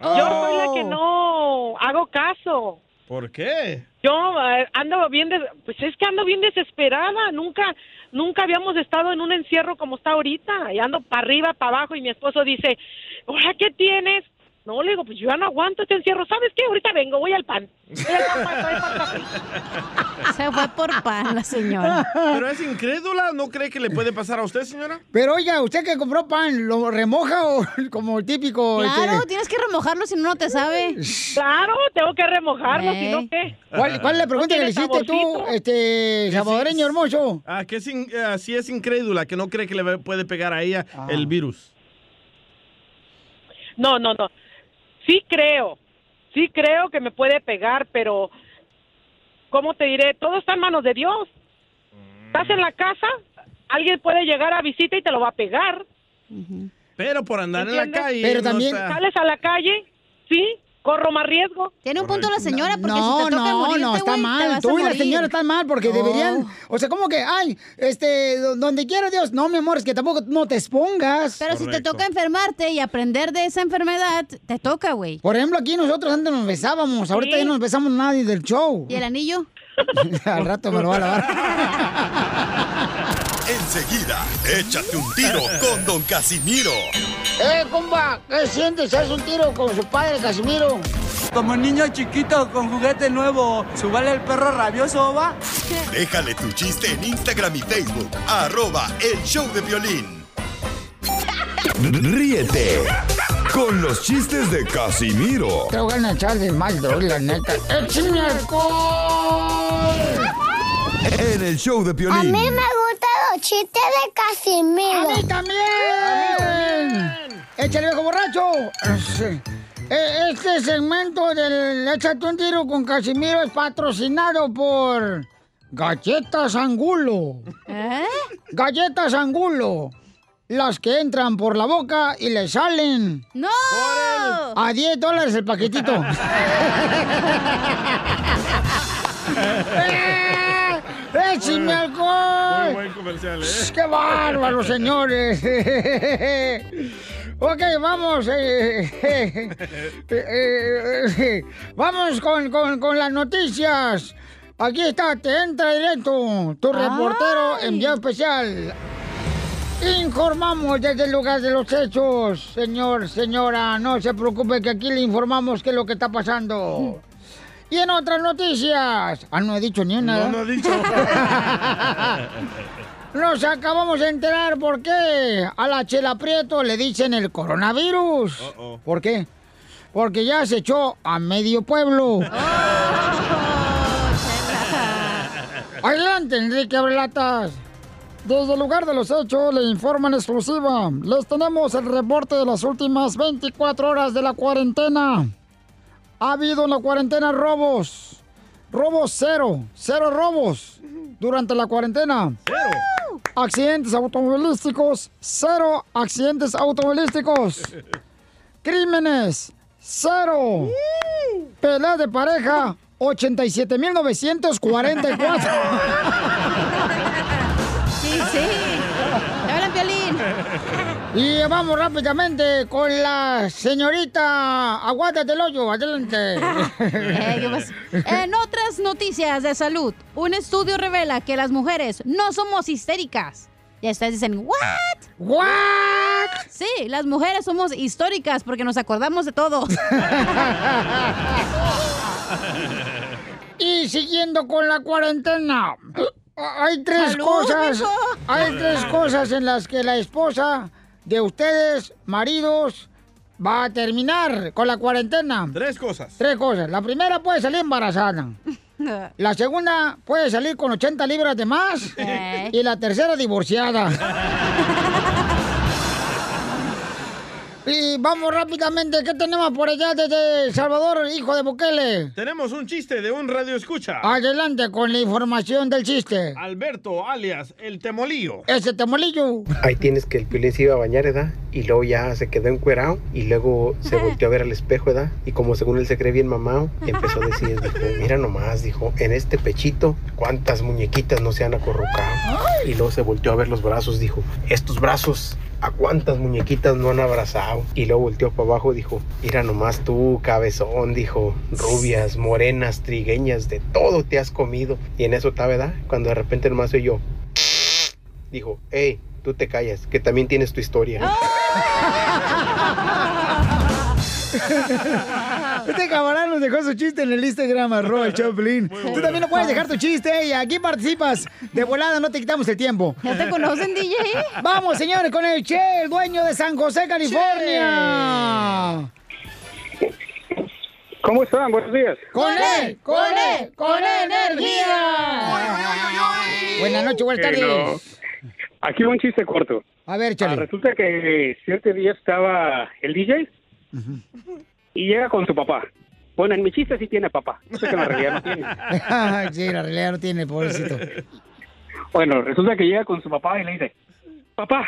[SPEAKER 4] Oh.
[SPEAKER 16] yo soy la que no hago caso.
[SPEAKER 5] ¿Por qué?
[SPEAKER 16] Yo eh, ando bien, des- pues es que ando bien desesperada. Nunca, nunca habíamos estado en un encierro como está ahorita. Y ando para arriba, para abajo y mi esposo dice, ¿ahora qué tienes? No, le digo, pues yo ya no aguanto este encierro. ¿Sabes qué? Ahorita vengo, voy al pan. Voy al pan para pan
[SPEAKER 10] Se fue por pan la señora.
[SPEAKER 5] ¿Pero es incrédula? ¿No cree que le puede pasar a usted, señora?
[SPEAKER 4] Pero oiga, usted que compró pan, ¿lo remoja o como el típico?
[SPEAKER 10] Claro,
[SPEAKER 4] este,
[SPEAKER 10] tienes que remojarlo si no, no te sabe.
[SPEAKER 16] Claro, tengo que remojarlo, si no,
[SPEAKER 10] Ey.
[SPEAKER 16] ¿qué?
[SPEAKER 4] ¿Cuál, cuál es la pregunta
[SPEAKER 16] ¿No
[SPEAKER 4] que le
[SPEAKER 16] tiene
[SPEAKER 4] hiciste tú,
[SPEAKER 16] saborcito?
[SPEAKER 5] Que
[SPEAKER 4] este, salvadoreño hermoso?
[SPEAKER 5] Ah, que es in- ah, sí es incrédula, que no cree que le puede pegar a ella
[SPEAKER 4] Ah.
[SPEAKER 5] el virus.
[SPEAKER 16] No, no, no. Sí creo, sí creo que me puede pegar, pero ¿cómo te diré? Todo está en manos de Dios. Estás en la casa, alguien puede llegar a visita y te lo va a pegar.
[SPEAKER 5] Pero por andar en la calle.
[SPEAKER 4] Pero
[SPEAKER 5] no
[SPEAKER 4] también-
[SPEAKER 5] está-
[SPEAKER 16] Sales a la calle, sí, corro más riesgo.
[SPEAKER 10] Tiene un punto la señora, porque
[SPEAKER 4] No,
[SPEAKER 10] si te toca
[SPEAKER 4] no,
[SPEAKER 10] morirte,
[SPEAKER 4] no, está mal. Tú y la señora están mal porque
[SPEAKER 10] No.
[SPEAKER 4] deberían. O sea, como que, ay, este, do- donde quiera Dios. No, mi amor, es que tampoco no te expongas.
[SPEAKER 10] Pero si te toca enfermarte y aprender de esa enfermedad, te toca, güey.
[SPEAKER 4] Por ejemplo, aquí nosotros antes nos besábamos. Ahorita
[SPEAKER 10] Sí.
[SPEAKER 4] ya no nos besamos nadie del show.
[SPEAKER 10] ¿Y el anillo?
[SPEAKER 4] Al rato me lo va a lavar.
[SPEAKER 2] Enseguida, échate un tiro con Don Casimiro.
[SPEAKER 4] ¡Eh, compa! ¿Qué sientes? ¿Haz un tiro con su padre, Casimiro?
[SPEAKER 17] Como niño chiquito con juguete nuevo, ¿subale el perro rabioso, va?
[SPEAKER 2] Déjale tu chiste en Instagram y Facebook. Arroba el show de violín. Ríete con los chistes de Casimiro
[SPEAKER 4] Te voy a echar de mal, droga, la neta. ¡Échame alcohol!
[SPEAKER 2] en el show de
[SPEAKER 18] A
[SPEAKER 2] violín.
[SPEAKER 18] mí me gustan los chistes de Casimiro.
[SPEAKER 4] ¡A mí también! ¡Échale, viejo borracho! Sí. Eh, Este segmento del Échate un tiro con Casimiro es patrocinado por Galletas Angulo.
[SPEAKER 10] ¿Eh?
[SPEAKER 4] Galletas Angulo. Las que entran por la boca y le salen.
[SPEAKER 10] ¡No!
[SPEAKER 4] A 10 dólares el paquetito. ¡Eh! ¡Échame alcohol!
[SPEAKER 5] Muy buen comercial, ¿eh?
[SPEAKER 4] ¡Qué bárbaro, señores! ok, vamos. eh, eh, eh, eh, vamos con, con- con las noticias. Aquí está, te entra directo tu reportero enviado especial. Informamos desde el lugar de los hechos, señor, señora. No se preocupe que aquí le informamos qué es lo que está pasando. Y en otras noticias. Ah, no he dicho ni una.
[SPEAKER 5] No, no he dicho.
[SPEAKER 4] Nos acabamos de enterar por qué a la Chela Prieto le dicen el coronavirus. ¿Por qué? Porque ya se echó a medio pueblo. Adelante, Enrique Abrelatas. Desde el lugar de los hechos le informan exclusiva. Les tenemos el reporte de las últimas 24 horas de la cuarentena. Ha habido en la cuarentena robos. Robos cero. Cero robos durante la cuarentena. Accidentes automovilísticos. Cero accidentes automovilísticos. Crímenes. Cero. Pelea de pareja. 87.944. Y vamos rápidamente con la señorita. Aguántate el hoyo, adelante.
[SPEAKER 10] Eh. En otras noticias de salud, un estudio revela que las mujeres no somos histéricas. Y ustedes dicen, ¿what?
[SPEAKER 4] ¿What?
[SPEAKER 10] Sí, las mujeres somos históricas porque nos acordamos de todo.
[SPEAKER 4] Y siguiendo con la cuarentena. Hay tres cosas.
[SPEAKER 10] mijo.
[SPEAKER 4] Hay tres cosas en las que la esposa de ustedes, maridos, va a terminar con la cuarentena.
[SPEAKER 5] Tres cosas.
[SPEAKER 4] Tres cosas. La primera puede salir embarazada. La segunda puede salir con 80 libras de más.
[SPEAKER 10] Eh.
[SPEAKER 4] Y la tercera divorciada. Y vamos rápidamente, ¿qué tenemos por allá desde El Salvador, hijo de Bukele?
[SPEAKER 5] Tenemos un chiste de un radio escucha.
[SPEAKER 4] Adelante con la información del chiste.
[SPEAKER 5] Alberto, alias el temolío.
[SPEAKER 4] Ese temolillo.
[SPEAKER 19] Ahí tienes que el Piolín se iba a bañar, ¿verdad? Y luego ya se quedó encuerado y luego se volteó a ver al espejo, ¿verdad? Y como según él se cree bien mamado, empezó a decir, dijo, mira nomás, dijo, en este pechito, ¿cuántas muñequitas no se han acorrucado? Y luego se volteó a ver los brazos, dijo, estos brazos, ¿a cuántas muñequitas no han abrazado? Y luego volteó para abajo, dijo, mira nomás tú, cabezón, dijo, rubias, morenas, trigueñas, de todo te has comido. Y en eso está, ¿verdad? Cuando de repente nomás soy yo, dijo, hey, tú te callas, que también tienes tu historia.
[SPEAKER 4] Este camarada nos dejó su chiste en el Instagram, arroba el Choplin. Tú también no puedes dejar tu chiste y aquí participas. De volada, no te quitamos el tiempo.
[SPEAKER 10] ¿Ya te conocen, DJ?
[SPEAKER 4] Vamos, señores, con el Che, el dueño de San José, California.
[SPEAKER 20] ¿Cómo están? Buenos días.
[SPEAKER 4] ¡Con él! ¡Con él! ¡Con energía! Buenas noches, buenas
[SPEAKER 20] Eh,
[SPEAKER 4] tardes.
[SPEAKER 20] no. Aquí un chiste corto.
[SPEAKER 4] A ver,
[SPEAKER 20] Ah,
[SPEAKER 4] chale.
[SPEAKER 20] resulta que cierto día estaba el DJ y llega con su papá. Bueno, en mi chiste sí tiene papá. No sé que en la realidad no tiene.
[SPEAKER 4] sí, la realidad no tiene, pobrecito.
[SPEAKER 20] Bueno, resulta que llega con su papá y le dice, papá,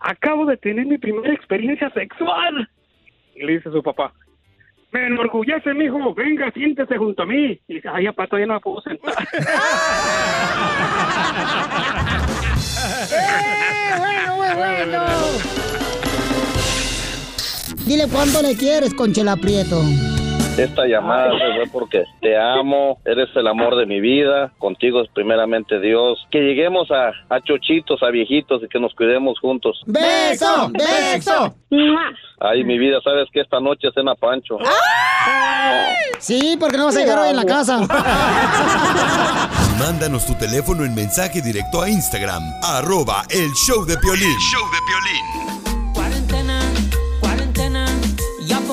[SPEAKER 20] acabo de tener mi primera experiencia sexual. Y le dice su papá, Me enorgullece, mijo. Venga, siéntese junto a mí. Y dice, ay, papá, todavía no me puedo sentar.
[SPEAKER 4] ¡Eh! Bueno, bueno, bueno. Dile cuánto le quieres, Conchela Prieto.
[SPEAKER 21] Esta llamada fue porque te amo, eres el amor de mi vida, contigo es primeramente Dios. Que lleguemos a, a chochitos, a viejitos y que nos cuidemos juntos.
[SPEAKER 4] ¡Beso! ¡Beso!
[SPEAKER 21] Ay, mi vida, sabes que esta noche cena Pancho.
[SPEAKER 4] Sí, porque no vas a llegar hoy en la casa.
[SPEAKER 2] Mándanos tu teléfono en mensaje directo a Instagram, arroba el show de Piolín. show de Piolín.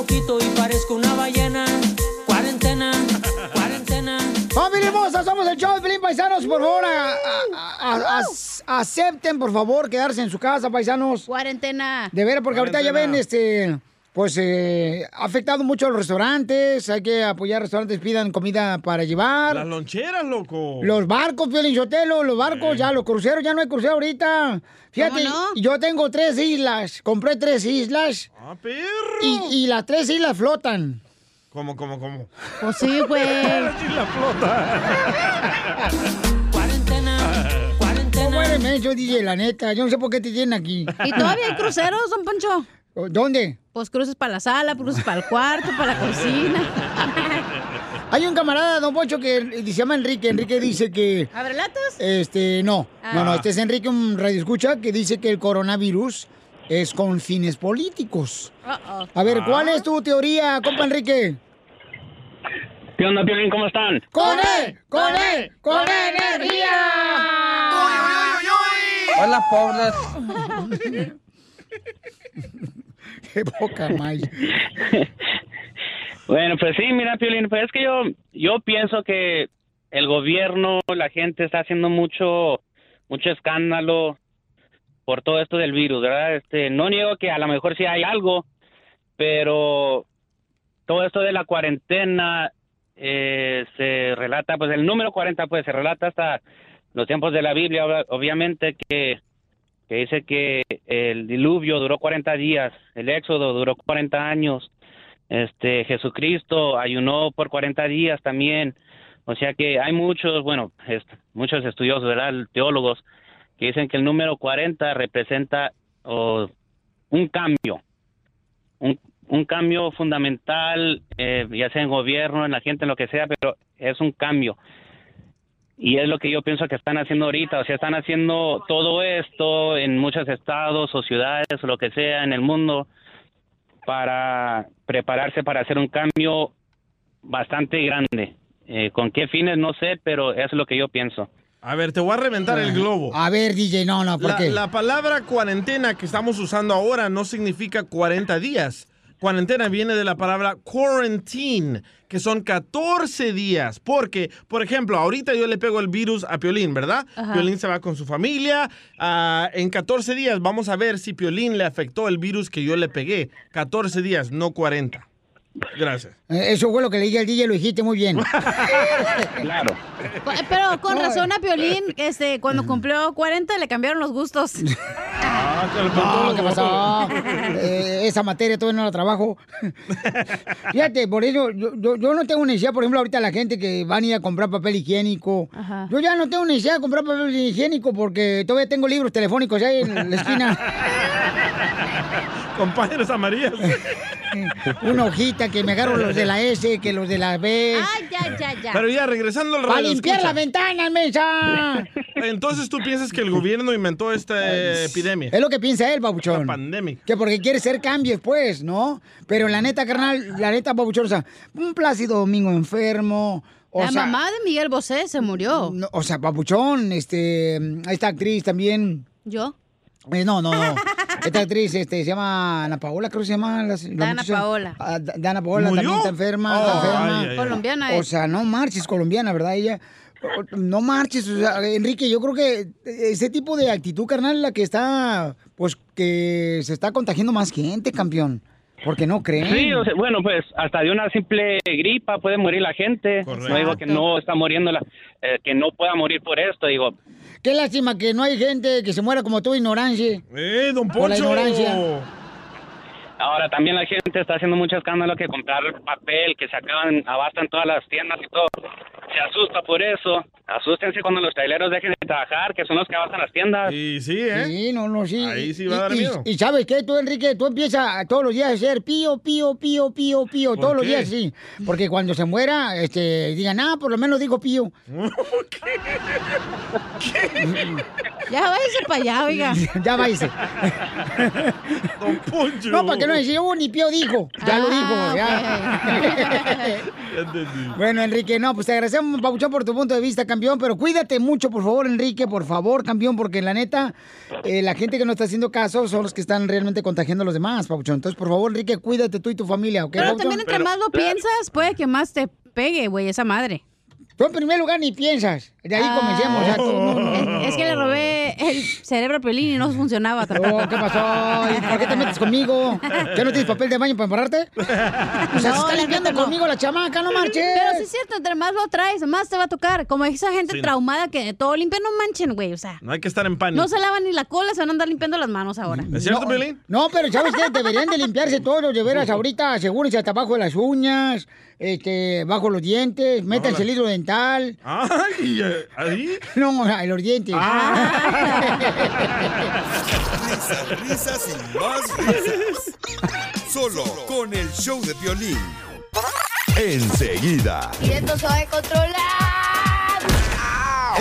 [SPEAKER 11] Poquito y parezco una ballena. Cuarentena, cuarentena.
[SPEAKER 4] ¡Familia hermosa! Somos el show de Pelín Paisanos. Por favor, a- a- a- as- acepten, por favor, quedarse en su casa, paisanos.
[SPEAKER 10] Cuarentena.
[SPEAKER 4] De veras, porque ahorita ya ven, este, pues, eh, ha afectado mucho a los restaurantes. Hay que apoyar restaurantes, pidan comida para llevar.
[SPEAKER 5] Las loncheras, loco.
[SPEAKER 4] Los barcos, Piolín Sotelo, los barcos, ya, los cruceros, ya no hay crucero ahorita. Fíjate, yo tengo tres islas, compré tres islas.
[SPEAKER 5] Ah, perro.
[SPEAKER 4] Y, y las tres islas flotan.
[SPEAKER 5] ¿Cómo, cómo, cómo?
[SPEAKER 10] Pues sí, güey.
[SPEAKER 5] Sí, la flota.
[SPEAKER 4] ¿Cómo eres menso, DJ, la neta? Yo no sé por qué te tienen aquí.
[SPEAKER 10] ¿Y todavía hay cruceros, don Poncho?
[SPEAKER 4] ¿Dónde?
[SPEAKER 10] Pues cruces para la sala, cruces para el cuarto, para la cocina.
[SPEAKER 4] Hay un camarada, don Poncho, que se llama Enrique. Enrique dice que...
[SPEAKER 10] ¿Abre latas?
[SPEAKER 4] Este, no. No, no,
[SPEAKER 10] Ah.
[SPEAKER 4] este es Enrique, un radio escucha, que dice que el coronavirus es con fines políticos. A ver, ¿cuál es tu teoría, compa Enrique?
[SPEAKER 20] ¿Qué onda, Piolín? ¿Cómo están?
[SPEAKER 4] ¡Con él! ¡Con él! ¡Con energía!
[SPEAKER 20] Hola, pobres.
[SPEAKER 4] ¡Qué poca más!
[SPEAKER 20] Bueno, pues sí, mira, Piolín, pues es que yo, yo pienso que el gobierno, la gente está haciendo mucho, mucho escándalo por todo esto del virus, ¿verdad? Este, no niego que a lo mejor sí hay algo, pero todo esto de la cuarentena eh, se relata, pues el número 40, pues se relata hasta los tiempos de la Biblia, obviamente que, que dice que el diluvio duró 40 días, el éxodo duró 40 años, este Jesucristo ayunó por 40 días también. O sea que hay muchos, bueno, muchos estudiosos, ¿verdad? Teólogos que dicen que el número 40 representa un cambio, un, un cambio fundamental, eh, ya sea en gobierno, en la gente, en lo que sea, pero es un cambio. Y es lo que yo pienso que están haciendo ahorita, o sea, están haciendo todo esto en muchos estados o ciudades o lo que sea en el mundo para prepararse para hacer un cambio bastante grande. Eh, ¿Con qué fines? No sé, pero eso es lo que yo pienso.
[SPEAKER 5] A ver, te voy a reventar el globo.
[SPEAKER 4] A ver, DJ, no, no, ¿por
[SPEAKER 5] La,
[SPEAKER 4] qué?
[SPEAKER 5] la palabra cuarentena que estamos usando ahora no significa 40 días. Cuarentena viene de la palabra quarantine, que son 14 días. Porque, por ejemplo, ahorita yo le pego el virus a Piolín, ¿verdad?
[SPEAKER 10] Ajá.
[SPEAKER 5] Piolín se va con su familia. ah, en 14 días vamos a ver si Piolín le afectó el virus que yo le pegué. 14 días, no 40. Gracias.
[SPEAKER 4] Eh, Eso fue lo que le dije al DJ, lo dijiste muy bien.
[SPEAKER 20] Claro.
[SPEAKER 10] Pero con razón a Piolín, este, cuando cumplió 40 le cambiaron los gustos.
[SPEAKER 4] No, ¿qué pasó? Eh, esa materia todavía no la trabajo. Fíjate, por eso yo, yo, yo no tengo necesidad, por ejemplo, ahorita la gente que van a ir a comprar papel higiénico.
[SPEAKER 10] Ajá.
[SPEAKER 4] Yo ya no tengo necesidad de comprar papel higiénico porque todavía tengo libros telefónicos ahí en la esquina.
[SPEAKER 5] Compañeros amarillas.
[SPEAKER 4] Una hojita que me agarro los de la S, que los de la B.
[SPEAKER 10] Ay, ya, ya, ya.
[SPEAKER 5] Pero ya, regresando al
[SPEAKER 4] ¡Para
[SPEAKER 5] radio.
[SPEAKER 4] limpiar
[SPEAKER 5] escucha.
[SPEAKER 4] las ventanas, mensa!
[SPEAKER 5] Entonces tú piensas que el gobierno inventó esta epidemia.
[SPEAKER 4] Es lo que piensa él, babuchón.
[SPEAKER 5] La pandemia.
[SPEAKER 4] Que porque quiere hacer cambios, pues, ¿no? Pero la neta, carnal, la neta, babuchón, o sea, un Plácido Domingo enfermo. O
[SPEAKER 10] la
[SPEAKER 4] sea,
[SPEAKER 10] mamá de Miguel Bosé se murió.
[SPEAKER 4] no, o sea, babuchón, este, esta actriz también.
[SPEAKER 10] ¿Yo?
[SPEAKER 4] Eh, no, no, no. Esta actriz este, se llama Ana Paola, creo que se llama. La, la
[SPEAKER 10] Dana
[SPEAKER 4] muchacha.
[SPEAKER 10] Paola.
[SPEAKER 4] Ah, Da- Dana Paola
[SPEAKER 5] ¿Murió?
[SPEAKER 4] también está enferma.
[SPEAKER 5] Oh,
[SPEAKER 4] está enferma.
[SPEAKER 5] ay, ay, ay.
[SPEAKER 10] Colombiana
[SPEAKER 4] O
[SPEAKER 10] es.
[SPEAKER 4] sea, no marches, colombiana, ¿verdad? Ella. No marches, o sea, Enrique, yo creo que ese tipo de actitud, carnal, la que está, pues, que se está contagiando más gente, campeón. Porque no creen.
[SPEAKER 20] Sí, o sea, bueno, pues hasta de una simple gripa puede morir la gente.
[SPEAKER 5] Correcto.
[SPEAKER 20] No digo que no está muriendo, la, eh, que no pueda morir por esto. Digo,
[SPEAKER 4] Qué lástima que no hay gente que se muera como tú, ignorancia.
[SPEAKER 5] ¡Eh, don
[SPEAKER 4] Por la
[SPEAKER 5] Poncho!
[SPEAKER 4] ignorancia.
[SPEAKER 20] Ahora también la gente está haciendo mucho escándalo que comprar papel, que se acaban, abastan todas las tiendas y todo. Se asusta por eso. Asústense cuando los traileros dejen de trabajar, que son los que abastan las tiendas.
[SPEAKER 5] Y sí, ¿eh?
[SPEAKER 4] Sí, no, no, sí.
[SPEAKER 20] Ahí sí
[SPEAKER 4] Y-
[SPEAKER 20] va a dar
[SPEAKER 4] y,
[SPEAKER 20] miedo.
[SPEAKER 4] Y, sabes qué, tú, Enrique, tú empiezas todos los días a hacer pío, pío, pío, pío, pío, todos los
[SPEAKER 10] qué?
[SPEAKER 4] días, sí. Porque cuando se muera, este, digan, ah, por lo menos digo pío.
[SPEAKER 10] Ya váyase para allá, oiga.
[SPEAKER 4] ya váyase. No, para que no decía, uh, ni pío dijo. Ya lo dijo, ya. Bueno, Enrique, no, pues te agradecemos, Pabuchón, por tu punto de vista, campeón, pero cuídate mucho, por favor, Enrique, por favor, campeón, porque la neta, eh, la gente que no está haciendo caso son los que están realmente contagiando a los demás, Pabuchón. Entonces, por favor, Enrique, cuídate tú y tu familia, ¿ok?
[SPEAKER 10] Pero
[SPEAKER 4] Pabuchón?
[SPEAKER 10] también entre más lo piensas, puede que más te pegue, güey, esa madre.
[SPEAKER 4] Tú en primer lugar ni piensas. De ahí comencemos. o sea, tú- no, no, no.
[SPEAKER 10] Es, es que le robé el cerebro a Piolín y no funcionaba tampoco.
[SPEAKER 4] Oh, ¿qué pasó? ¿Y ¿Por qué te metes conmigo? ¿Ya no tienes papel de baño para embarrarte? O sea,
[SPEAKER 10] No,
[SPEAKER 4] se está limpiando conmigo la chamaca, no marches.
[SPEAKER 10] Pero sí es cierto, entre más lo traes, más te va a tocar. Como esa gente
[SPEAKER 5] Sí.
[SPEAKER 10] traumada que de todo limpia, no manchen, güey. O sea,
[SPEAKER 5] No hay que estar en pánico.
[SPEAKER 10] no se lavan ni la cola, se van a andar limpiando las manos ahora.
[SPEAKER 5] ¿Es cierto,
[SPEAKER 4] no,
[SPEAKER 5] Piolín?
[SPEAKER 4] No, pero ¿sabes qué? Deberían de limpiarse todos, de veras, ahorita, asegúrense hasta abajo de las uñas, este, bajo los dientes, métanse el hilo dental.
[SPEAKER 5] Ay, eh, ¿ahí?
[SPEAKER 4] No, en los dientes.
[SPEAKER 2] Risas, risas y más risas. Solo con el show de violín. Enseguida,
[SPEAKER 18] Y esto se va a controlar.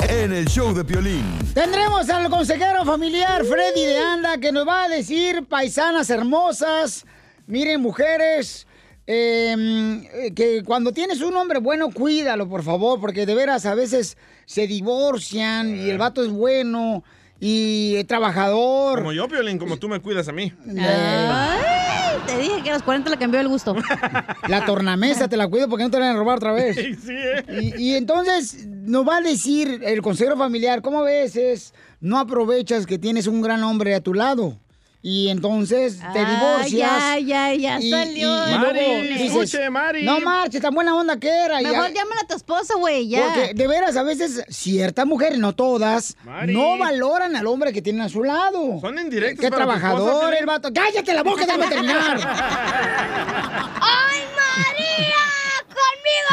[SPEAKER 2] en el show de violín.
[SPEAKER 4] Tendremos al consejero familiar Freddy de Anda que nos va a decir, paisanas hermosas, miren mujeres, eh, que cuando tienes un hombre bueno, cuídalo, por favor, porque de veras a veces se divorcian y el vato es bueno y es trabajador.
[SPEAKER 5] Como yo, Piolín, como tú me cuidas a mí.
[SPEAKER 10] Ay, te dije que a los 40 le cambió el gusto.
[SPEAKER 4] La tornamesa te la cuido porque no te la van a robar otra vez.
[SPEAKER 5] ¿eh?
[SPEAKER 4] y, y entonces nos va a decir el consejero familiar, ¿cómo a veces no aprovechas que tienes un gran hombre a tu lado? Y entonces te
[SPEAKER 10] Ah,
[SPEAKER 4] divorcias.
[SPEAKER 10] ya, ya, ya
[SPEAKER 4] y-
[SPEAKER 10] salió
[SPEAKER 4] y- luego dices,
[SPEAKER 10] Escuche, Mari.
[SPEAKER 4] No marches, tan buena onda que era.
[SPEAKER 10] Mejor
[SPEAKER 4] a-
[SPEAKER 10] llámala a tu esposa, güey, ya.
[SPEAKER 4] Porque de veras, a veces ciertas mujeres, no todas,
[SPEAKER 5] Mari.
[SPEAKER 4] no valoran al hombre que tienen a su lado.
[SPEAKER 5] Son indirectos
[SPEAKER 4] Qué
[SPEAKER 5] para tu
[SPEAKER 4] trabajador
[SPEAKER 5] esposa,
[SPEAKER 4] el vato. ¡Cállate la boca, déjame terminar!
[SPEAKER 18] ¡Ay, María! ¡Conmigo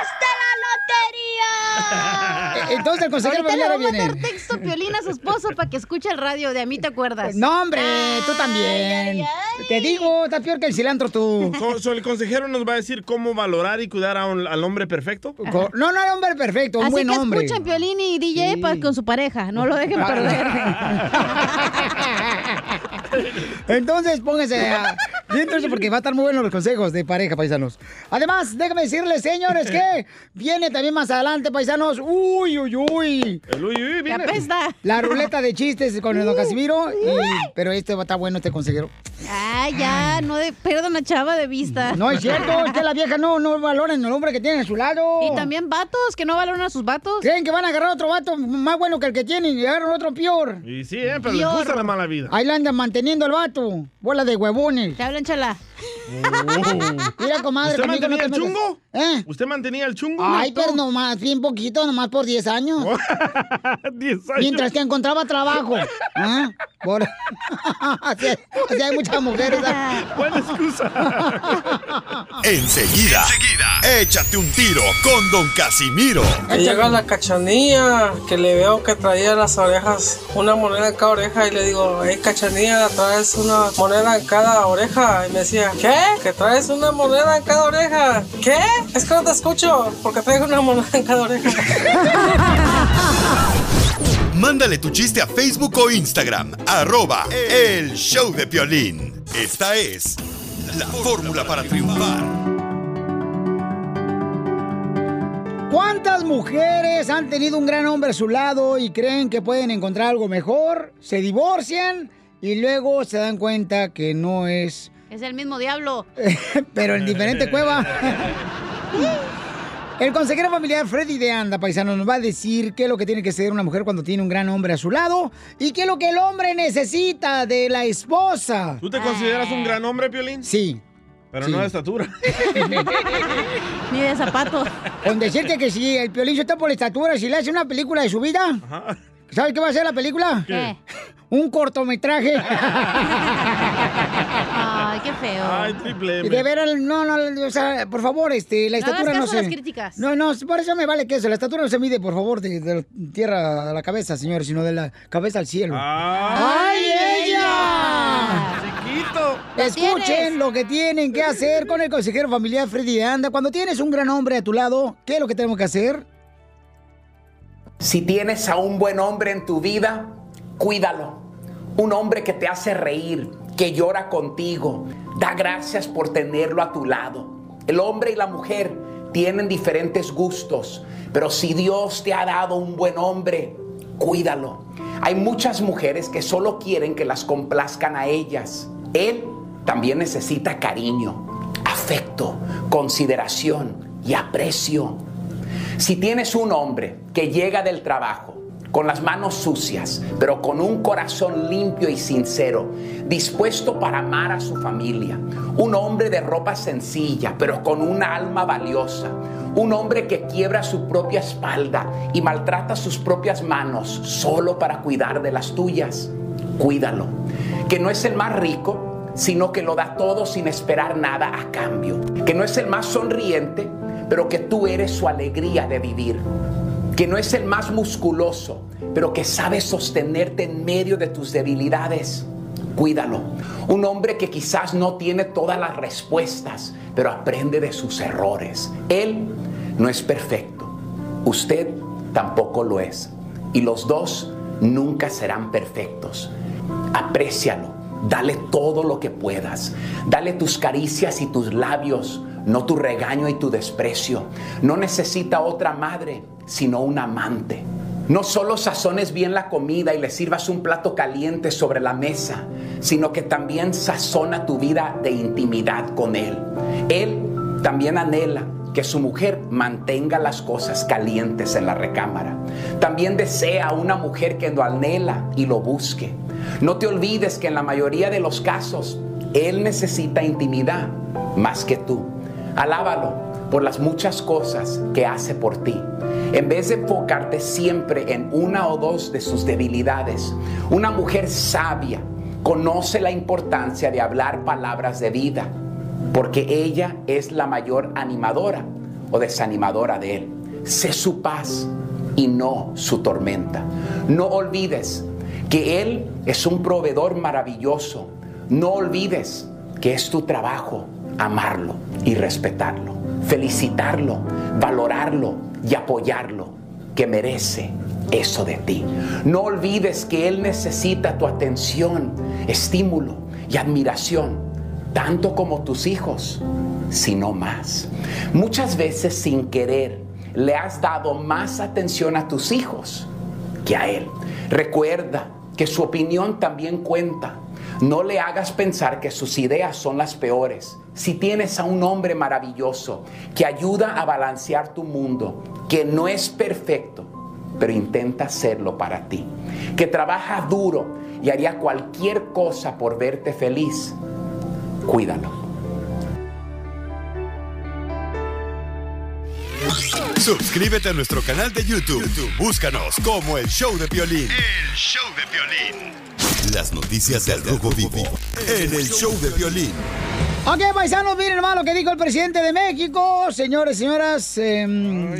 [SPEAKER 18] te sacaste la lotería!
[SPEAKER 4] Eh, Entonces el consejero
[SPEAKER 10] Ahorita le voy a mandar
[SPEAKER 4] viene.
[SPEAKER 10] texto Piolín a su esposo para que escuche el radio. De a mí te acuerdas.
[SPEAKER 4] No, hombre, tú también. Te digo, está peor que el cilantro tú.
[SPEAKER 5] So- so el consejero nos va a decir cómo valorar y cuidar a un- al hombre perfecto.
[SPEAKER 4] No, no era hombre perfecto, un
[SPEAKER 10] Así
[SPEAKER 4] buen
[SPEAKER 10] que
[SPEAKER 4] hombre.
[SPEAKER 10] escuchen Piolín y DJ pa- con su pareja. No lo dejen perder.
[SPEAKER 4] Entonces, pónganse a... bien trucho, porque va a estar muy buenos los consejos de pareja, paisanos. Además, déjame decirles, señores, que viene también más adelante, paisanos. Uy, uy, uy.
[SPEAKER 5] El uy, uy, viene.
[SPEAKER 4] La ruleta de chistes con el don Casimiro. y- pero este va a estar bueno, este consejero.
[SPEAKER 10] Ah, ya, no de, pierdan a Chava de vista.
[SPEAKER 4] No es cierto, es que la vieja no, no valora el hombre que tiene a su lado.
[SPEAKER 10] Y también vatos, que no valoran a sus vatos.
[SPEAKER 4] Creen que van a agarrar otro vato más bueno que el que tienen y agarran otro peor.
[SPEAKER 5] Y sí, eh, pero les gusta la mala vida.
[SPEAKER 4] Ahí la andan manteniendo al vato. Bola de huevones.
[SPEAKER 10] Te hablan, chala.
[SPEAKER 4] Mira, comadre,
[SPEAKER 5] ¿Usted
[SPEAKER 4] no
[SPEAKER 5] mantenía
[SPEAKER 4] te
[SPEAKER 5] el chungo?
[SPEAKER 4] ¿Eh?
[SPEAKER 5] ¿Usted mantenía el chungo?
[SPEAKER 4] Ay, pero nomás, bien poquito, nomás por 10 años.
[SPEAKER 5] 10 años.
[SPEAKER 4] Mientras que encontraba trabajo. ¿Ah? Por... así, así hay muchas mujeres. ¿ah?
[SPEAKER 5] Buena excusa.
[SPEAKER 2] Enseguida, échate un tiro con don Casimiro.
[SPEAKER 22] Llega la cachanilla, que le veo que traía las orejas, una moneda en cada oreja, y le digo, hey cachanilla, traes una moneda en cada oreja. Y me decía, ¿qué? ¿Que traes una moneda en cada oreja? ¿Qué? Es que no te escucho, porque traigo una moneda en cada oreja.
[SPEAKER 2] Mándale tu chiste a Facebook o Instagram, arroba el show de Piolín. Esta es la fórmula para triunfar.
[SPEAKER 4] ¿Cuántas mujeres han tenido un gran hombre a su lado y creen que pueden encontrar algo mejor? Se divorcian y luego se dan cuenta que no es,
[SPEAKER 10] Es el mismo diablo.
[SPEAKER 4] pero en diferente cueva. El consejero familiar Freddy de Anda, paisano, nos va a decir qué es lo que tiene que ser una mujer cuando tiene un gran hombre a su lado y qué es lo que el hombre necesita de la esposa.
[SPEAKER 5] ¿Tú te consideras un gran hombre, Piolín?
[SPEAKER 4] Sí.
[SPEAKER 5] Pero
[SPEAKER 4] Sí.
[SPEAKER 5] no de estatura.
[SPEAKER 10] Ni de zapatos.
[SPEAKER 4] Con decirte que si el piolín está por la estatura, si le hace una película de su vida, ¿sabes qué va a ser la película?
[SPEAKER 10] ¿Qué?
[SPEAKER 4] Un cortometraje.
[SPEAKER 10] Ay, qué feo.
[SPEAKER 5] Ay, triple
[SPEAKER 4] Y de veras, no, no, o sea, por favor, este, la
[SPEAKER 10] No hagas
[SPEAKER 4] estatura no, se...
[SPEAKER 10] las críticas.
[SPEAKER 4] No, no, por eso me vale que eso, la estatura no se mide, por favor, de, de la tierra a la cabeza, señor, sino de la cabeza al cielo. ¡Ay, ella!
[SPEAKER 5] ¡Chiquito!
[SPEAKER 4] Escuchen lo que tienen que hacer con el consejero familiar Freddy de Anda. Cuando tienes un gran hombre a tu lado, ¿qué es lo que tenemos que hacer?
[SPEAKER 23] Si tienes a un buen hombre en tu vida, cuídalo. Un hombre que te hace reír, que llora contigo. Da gracias por tenerlo a tu lado. El hombre y la mujer tienen diferentes gustos, pero si Dios te ha dado un buen hombre, cuídalo. Hay muchas mujeres que solo quieren que las complazcan a ellas. Él también necesita cariño, afecto, consideración y aprecio. Si tienes un hombre que llega del trabajo con las manos sucias, pero con un corazón limpio y sincero, dispuesto para amar a su familia, un hombre de ropa sencilla, pero con una alma valiosa, un hombre que quiebra su propia espalda y maltrata sus propias manos solo para cuidar de las tuyas, cuídalo, que no es el más rico, sino que lo da todo sin esperar nada a cambio, que no es el más sonriente, pero que tú eres su alegría de vivir, que no es el más musculoso, pero que sabe sostenerte en medio de tus debilidades. Cuídalo. Un hombre que quizás no tiene todas las respuestas, pero aprende de sus errores. Él no es perfecto. Usted tampoco lo es. Y los dos nunca serán perfectos. Aprécialo. Dale todo lo que puedas. Dale tus caricias y tus labios, no tu regaño y tu desprecio. No necesita otra madre, sino un amante. No solo sazones bien la comida y le sirvas un plato caliente sobre la mesa, sino que también sazona tu vida de intimidad con Él. Él también anhela que su mujer mantenga las cosas calientes en la recámara. También desea una mujer que lo anhela y lo busque. No te olvides que en la mayoría de los casos, Él necesita intimidad más que tú. Alábalo por las muchas cosas que hace por ti. En vez de enfocarte siempre en una o dos de sus debilidades, una mujer sabia conoce la importancia de hablar palabras de vida, porque ella es la mayor animadora o desanimadora de él. Sé su paz y no su tormenta. No olvides que Él es un proveedor maravilloso. No olvides que es tu trabajo amarlo y respetarlo, felicitarlo, valorarlo y apoyarlo, que merece eso de ti. No olvides que Él necesita tu atención, estímulo y admiración, tanto como tus hijos, sino más. Muchas veces sin querer le has dado más atención a tus hijos que a Él. Recuerda que su opinión también cuenta. No le hagas pensar que sus ideas son las peores. Si tienes a un hombre maravilloso que ayuda a balancear tu mundo, que no es perfecto, pero intenta hacerlo para ti, que trabaja duro y haría cualquier cosa por verte feliz, cuídalo.
[SPEAKER 2] Suscríbete a nuestro canal de YouTube. YouTube, Búscanos como el Show de Violín.
[SPEAKER 24] El show de violín.
[SPEAKER 2] Las noticias del Rojo Vivo en el Show de Violín.
[SPEAKER 4] Ok, paisanos, miren nomás lo que dijo el presidente de México. Señores, señoras, em,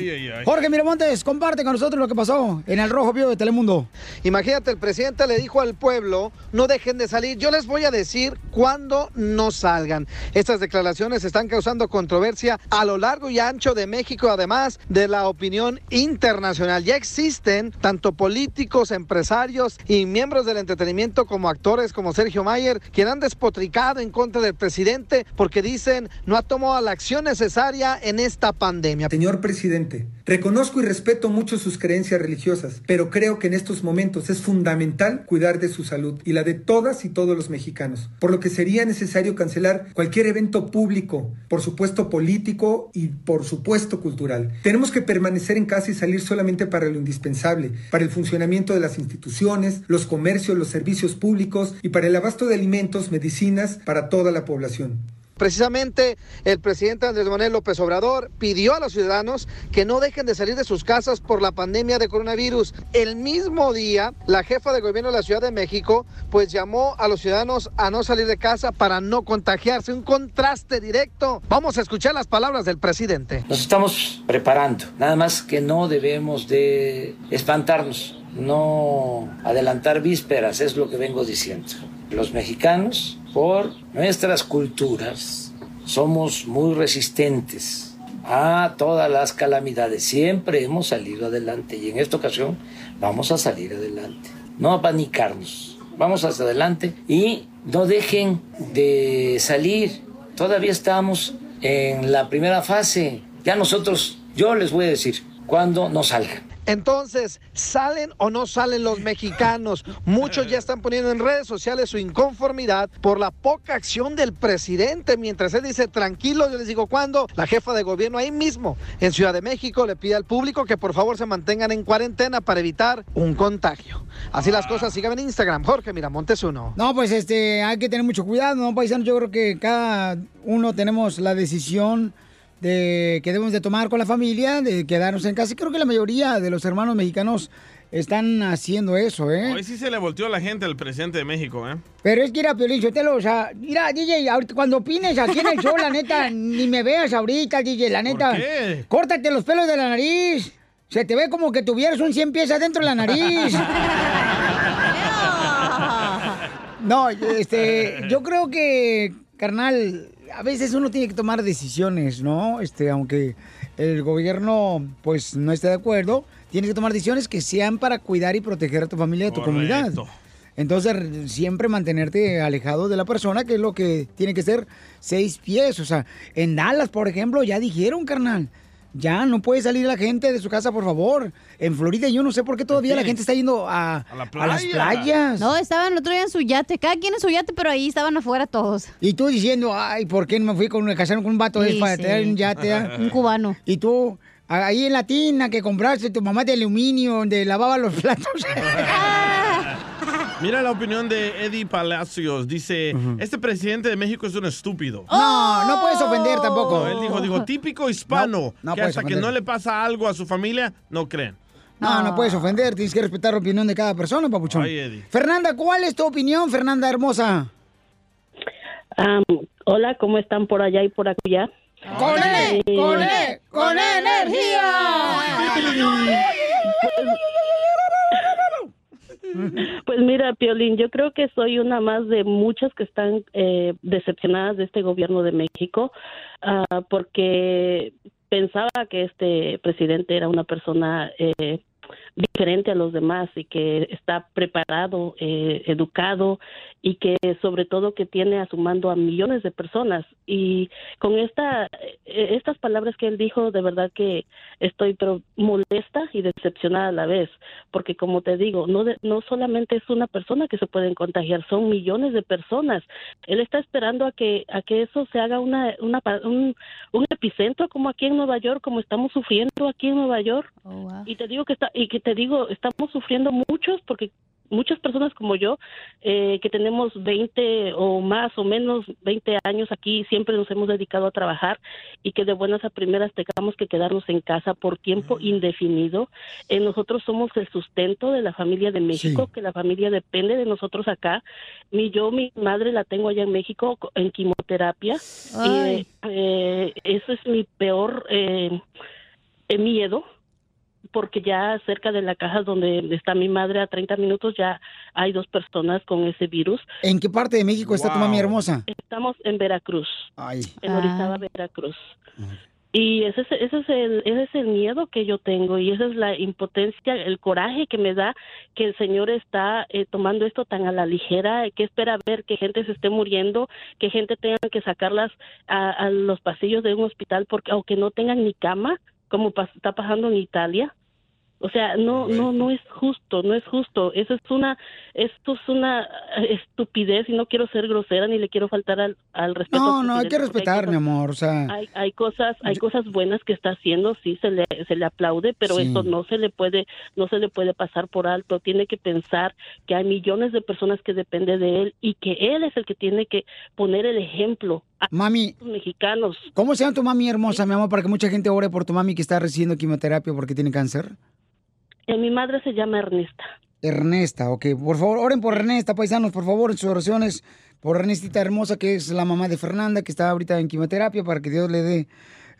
[SPEAKER 4] Jorge Miramontes, comparte con nosotros lo que pasó en el Rojo Vivo de Telemundo.
[SPEAKER 6] Imagínate, el presidente le dijo al pueblo, no dejen de salir. Yo les voy a decir cuándo no salgan. Estas declaraciones están causando controversia a lo largo y ancho de México, además de la opinión internacional. Ya existen tanto políticos, empresarios y miembros del entretenimiento como actores como Sergio Mayer, quien han despotricado en contra del presidente porque dicen no ha tomado la acción necesaria en esta pandemia.
[SPEAKER 25] Señor presidente, reconozco y respeto mucho sus creencias religiosas, pero creo que en estos momentos es fundamental cuidar de su salud y la de todas y todos los mexicanos, por lo que sería necesario cancelar cualquier evento público, por supuesto político y por supuesto cultural. Tenemos que permanecer en casa y salir solamente para lo indispensable, para el funcionamiento de las instituciones, los comercios, los servicios públicos y para el abasto de alimentos, medicinas para toda la población.
[SPEAKER 6] Precisamente el presidente Andrés Manuel López Obrador pidió a los ciudadanos que no dejen de salir de sus casas por la pandemia de coronavirus. El mismo día, la jefa de gobierno de la Ciudad de México pues llamó a los ciudadanos a no salir de casa para no contagiarse. Un contraste directo. Vamos a escuchar las palabras del presidente.
[SPEAKER 8] Nos estamos preparando, nada más que no debemos de espantarnos, no adelantar vísperas, es lo que vengo diciendo. Los mexicanos, por nuestras culturas, somos muy resistentes a todas las calamidades. Siempre hemos salido adelante y en esta ocasión vamos a salir adelante. No apanicarnos, vamos hacia adelante y no dejen de salir. Todavía estamos en la primera fase. Ya nosotros, yo les voy a decir, cuando no salgan.
[SPEAKER 6] Entonces, ¿salen o no salen los mexicanos? Muchos ya están poniendo en redes sociales su inconformidad por la poca acción del presidente. Mientras él dice tranquilo, yo les digo cuándo. La jefa de gobierno ahí mismo, en Ciudad de México, le pide al público que por favor se mantengan en cuarentena para evitar un contagio. Así las cosas, sigan en Instagram. Jorge Miramontes uno.
[SPEAKER 4] No, pues este, hay que tener mucho cuidado, ¿no, paisanos? Yo creo que cada uno tenemos la decisión de que debemos de tomar con la familia, de quedarnos en casa. Y creo que la mayoría de los hermanos mexicanos están haciendo eso, ¿eh?
[SPEAKER 5] Hoy sí se le volteó la gente al presidente de México, ¿eh?
[SPEAKER 4] Pero es que era Piolín Sotelo, o sea, mira, DJ, ahorita cuando opines aquí en el show, la neta, ni me veas ahorita, DJ, la neta.
[SPEAKER 5] qué?
[SPEAKER 4] Córtate los pelos de la nariz. Se te ve como que tuvieras un 100 pies adentro de la nariz. No, este, yo creo que, carnal, a veces uno tiene que tomar decisiones, ¿no? Este, aunque el gobierno, pues, no esté de acuerdo, tienes que tomar decisiones que sean para cuidar y proteger a tu familia y a tu comunidad. Entonces, siempre mantenerte alejado de la persona, que es lo que tiene que ser seis pies. O sea, en Dallas, por ejemplo, ya dijeron, carnal. Ya no puede salir la gente de su casa, por favor. En Florida yo no sé por qué todavía la gente está yendo a, a las playas.
[SPEAKER 10] No, estaban el otro día en su yate. Cada quien en su yate, pero ahí estaban afuera todos.
[SPEAKER 4] Y tú diciendo, ay, ¿por qué no me fui con una casaron con un vato
[SPEAKER 10] Sí,
[SPEAKER 4] es para
[SPEAKER 10] sí.
[SPEAKER 4] tener un yate? ah?
[SPEAKER 10] Un cubano.
[SPEAKER 4] Y tú, ahí en la tina que compraste tu mamá de aluminio, donde lavaba los platos.
[SPEAKER 5] Mira la opinión de Eddie Palacios. Dice, este presidente de México es un estúpido.
[SPEAKER 4] No, no puedes ofender tampoco.
[SPEAKER 5] No, él dijo, dijo, típico hispano,
[SPEAKER 4] No, no
[SPEAKER 5] que hasta que
[SPEAKER 4] ofender.
[SPEAKER 5] no le pasa algo a su familia, no creen.
[SPEAKER 4] No, no puedes ofender, tienes que respetar la opinión de cada persona, papuchón.
[SPEAKER 5] Ay, Eddie.
[SPEAKER 4] Fernanda, ¿cuál es tu opinión, Fernanda hermosa?
[SPEAKER 26] Am, hola, ¿cómo están por allá y por acá?
[SPEAKER 4] ¡Con
[SPEAKER 26] él!
[SPEAKER 4] ¡Con él! ¡Con
[SPEAKER 26] Pues mira, Piolín, yo creo que soy una más de muchas que están eh, decepcionadas de este gobierno de México, ah, porque pensaba que este presidente era una persona eh, diferente a los demás y que está preparado, eh, educado y que sobre todo que tiene a su mando a millones de personas. Y con esta, eh, estas palabras que él dijo, de verdad que estoy pero molesta y decepcionada a la vez, porque como te digo, no, de- no solamente es una persona que se pueden contagiar, son millones de personas. Él está esperando a que, a que eso se haga una, una, un, un epicentro como aquí en Nueva York, como estamos sufriendo aquí en Nueva York. Y te digo que está, y que te digo, estamos sufriendo muchos porque muchas personas como yo, eh, que tenemos 20 o más o menos 20 años aquí, siempre nos hemos dedicado a trabajar y que de buenas a primeras tengamos que quedarnos en casa por tiempo indefinido. Eh, nosotros somos el sustento de la familia de México, que la familia depende de nosotros acá. Mi, yo, mi madre la tengo allá en México co- en quimioterapia. Y, eh, eso es mi peor eh, eh, miedo porque ya cerca de la caja donde está mi madre a 30 minutos ya hay dos personas con ese virus.
[SPEAKER 4] ¿En qué parte de México está tu mami hermosa?
[SPEAKER 26] Estamos en Veracruz,
[SPEAKER 4] Ay.
[SPEAKER 26] en Orizaba, Veracruz. Y ese es, ese, es el, ese es el miedo que yo tengo y esa es la impotencia, el coraje que me da que el Señor está eh, tomando esto tan a la ligera, que espera ver que gente se esté muriendo, que gente tenga que sacarlas a, a los pasillos de un hospital porque aunque no tengan ni cama, como pas- está pasando en Italia. O sea, no, no, no es justo, no es justo. Eso es una, esto es una estupidez y no quiero ser grosera ni le quiero faltar al, al respeto.
[SPEAKER 4] No, no, hay que respetar, mi amor, o sea...
[SPEAKER 26] hay, hay cosas hay cosas buenas que está haciendo sí se le se le aplaude pero
[SPEAKER 4] Sí.
[SPEAKER 26] eso no se le puede no se le puede pasar por alto tiene que pensar que hay millones de personas que dependen de él y que él es el que tiene que poner el ejemplo a
[SPEAKER 4] Mami,
[SPEAKER 26] los mexicanos
[SPEAKER 4] ¿Cómo se llama tu mami hermosa, mi amor, para que mucha gente ore por tu mami que está recibiendo quimioterapia porque tiene cáncer?
[SPEAKER 26] Eh, mi madre se llama Ernesta
[SPEAKER 4] Ernesta, ok. Por favor, oren por Ernesta, paisanos, por favor, en sus oraciones por Ernestita hermosa, que es la mamá de Fernanda, que está ahorita en quimioterapia, para que Dios le dé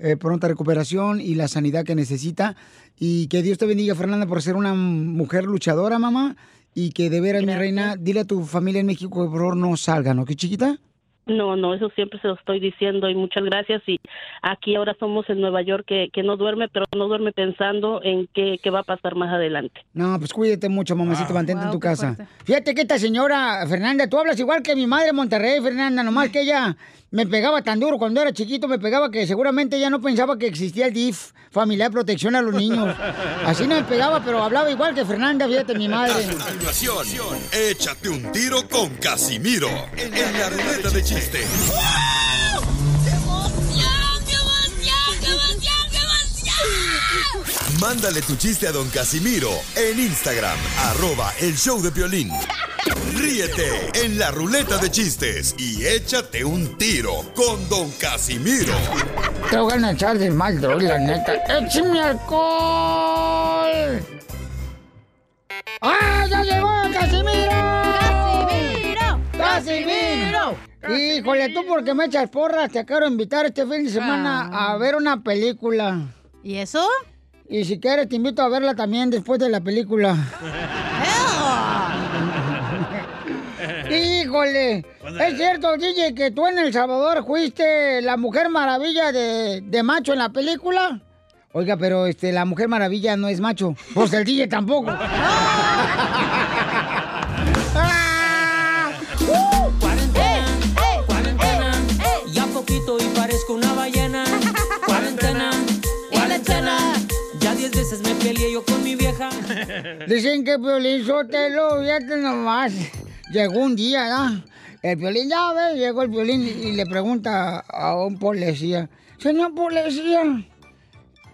[SPEAKER 4] eh, pronta recuperación y la sanidad que necesita. Y que Dios te bendiga, Fernanda, por ser una mujer luchadora, mamá. Y que de veras, mi reina, dile a tu familia en México que por favor no salgan, ¿ok, chiquita?
[SPEAKER 26] No, no, eso siempre se lo estoy diciendo y muchas gracias. Y aquí ahora somos en Nueva York que, que no duerme, pero no duerme pensando en qué, qué va a pasar más adelante.
[SPEAKER 4] No, pues cuídate mucho, mamacita, mantente en tu casa.
[SPEAKER 26] fuerte.
[SPEAKER 4] Fíjate que esta señora, Fernanda, tú hablas igual que mi madre en Monterrey, Fernanda, nomás que ella me pegaba tan duro cuando era chiquito, me pegaba que seguramente ella no pensaba que existía el DIF, Familiar de Protección a los Niños. Así no me pegaba, pero hablaba igual que Fernanda, fíjate, mi madre.
[SPEAKER 2] A continuación, échate un tiro con Casimiro en la ruleta de chiste. Mándale tu chiste a don Casimiro en Instagram, arroba el show de violín. Ríete en la ruleta de chistes y échate un tiro con don Casimiro.
[SPEAKER 4] Te voy a echar de mal, droga, la neta. ¡Échame alcohol! ¡Ah, ya llegó Casimiro! ¡Casimiro! ¡Casimiro! Híjole, tú porque me echas porras, te quiero invitar este fin de semana a ver una película.
[SPEAKER 10] ¿Y eso?
[SPEAKER 4] Y si quieres te invito a verla también después de la película. Híjole, es cierto, DJ, que tú en El Salvador fuiste la Mujer Maravilla de, de macho en la película. Oiga, pero este, la Mujer Maravilla no es macho. Pues el DJ tampoco.
[SPEAKER 11] veces me peleé yo con mi vieja.
[SPEAKER 4] Dicen que Piolín Sotelo, fíjate nomás. Llegó un día, ¿no? El Piolín, ya ve, llegó el Piolín y le pregunta a un policía. Señor policía,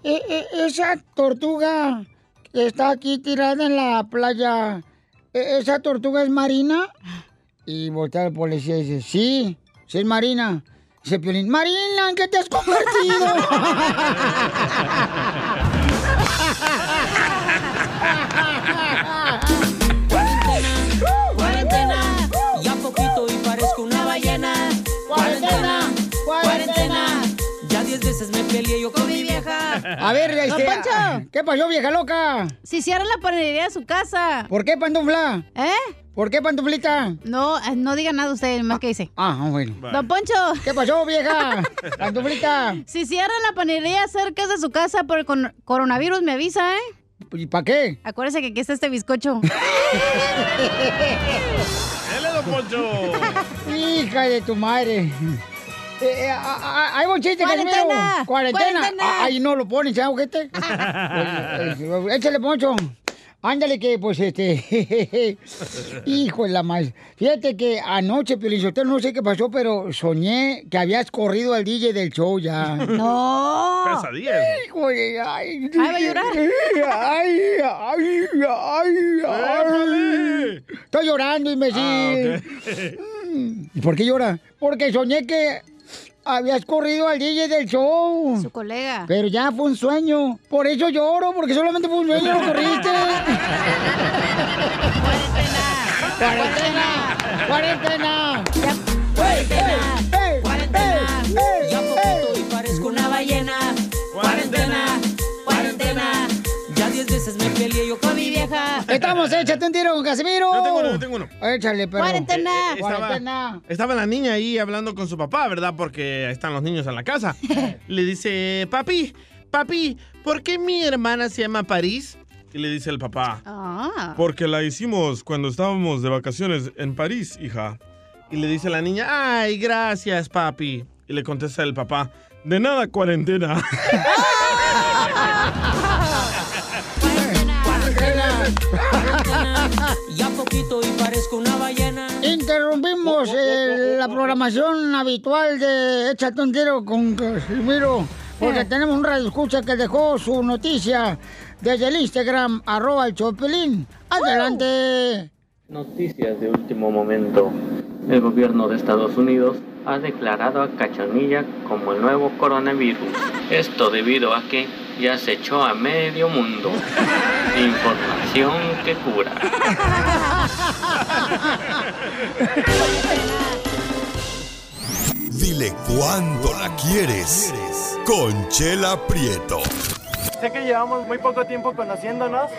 [SPEAKER 4] e- e- esa tortuga que está aquí tirada en la playa, ¿e- ¿esa tortuga es marina? Y voltea el policía y dice, sí, sí es marina. Dice Piolín, Marina, ¿en qué te has convertido?
[SPEAKER 11] Cuarentena, ya poquito y parezco una ballena. Cuarentena, cuarentena, ya diez veces me peleé yo con mi vieja.
[SPEAKER 4] A ver,
[SPEAKER 10] Don
[SPEAKER 4] este,
[SPEAKER 10] Poncho.
[SPEAKER 4] ¿qué pasó, vieja loca?
[SPEAKER 10] Si cierran la panadería de su casa.
[SPEAKER 4] ¿Por qué, pantufla?
[SPEAKER 10] ¿Eh?
[SPEAKER 4] ¿Por qué, pantuflita?
[SPEAKER 10] No, eh, no diga nada usted, más que dice.
[SPEAKER 4] Ah, bueno.
[SPEAKER 10] Don Poncho.
[SPEAKER 4] ¿Qué pasó, vieja? Pantuflita.
[SPEAKER 10] Si cierran la panadería cerca de su casa por el coronavirus, me avisa, ¿eh?
[SPEAKER 4] ¿Y para qué?
[SPEAKER 10] Acuérdese que aquí está este bizcocho.
[SPEAKER 5] ¡Dale, don Poncho!
[SPEAKER 4] Hija de tu madre. Eh, eh, Hay un chiste,
[SPEAKER 10] Cuarentena.
[SPEAKER 4] Casimiro. Cuarentena.
[SPEAKER 10] Cuarentena.
[SPEAKER 4] Ay, no lo pones, ¿sabes, ojete? Eh, Échale, Poncho. Ándale que, pues, este... Hijo de la madre. Fíjate que anoche, Pelizotero, no sé qué pasó, pero soñé que habías corrido al DJ del show ya.
[SPEAKER 10] No.
[SPEAKER 5] Pesadillas.
[SPEAKER 4] Hijo de... Ay,
[SPEAKER 10] Ay, va a llorar.
[SPEAKER 4] Ay, ay, ay, ay. Estoy llorando, imbécil.
[SPEAKER 5] Ah,
[SPEAKER 4] ¿Y por qué llora? Porque soñé que habías corrido al DJ del show.
[SPEAKER 10] Su colega.
[SPEAKER 4] Pero ya fue un sueño. Por eso lloro, porque solamente fue un sueño, no corriste. ¡Cuarentena! ¡Cuarentena!
[SPEAKER 11] Cuarentena, cuarentena, ya poquito y parezco una ballena. Cuarentena, cuarentena, veces me peleé yo con mi vieja.
[SPEAKER 4] Estamos, échate un tiro con Casimiro.
[SPEAKER 5] Yo tengo uno, yo tengo uno.
[SPEAKER 4] Échale, pero.
[SPEAKER 10] Cuarentena.
[SPEAKER 5] Eh, estaba-
[SPEAKER 4] Cuarentena.
[SPEAKER 5] Estaba la niña ahí hablando con su papá, ¿verdad? Porque están los niños en la casa. Le dice, papi, papi, ¿por qué mi hermana se llama París? Y le dice el papá,
[SPEAKER 10] Ah.
[SPEAKER 5] porque la hicimos cuando estábamos de vacaciones en París, hija. Y le dice la niña, ay, gracias, papi. Y le contesta el papá, de nada, cuarentena.
[SPEAKER 11] poquito y parezco una ballena.
[SPEAKER 4] Interrumpimos eh, la programación habitual de Échate un tiro con Casimiro porque
[SPEAKER 11] Eh.
[SPEAKER 4] tenemos un radio escucha que dejó su noticia desde el Instagram, arroba el Chopelín. Adelante.
[SPEAKER 27] Noticias de último momento. El gobierno de Estados Unidos ha declarado a Cachanilla como el nuevo coronavirus. Esto debido a que ya se echó a medio mundo. Información que cura.
[SPEAKER 2] Dile cuándo la quieres. Conchela Prieto.
[SPEAKER 28] Sé que llevamos muy poco tiempo conociéndonos.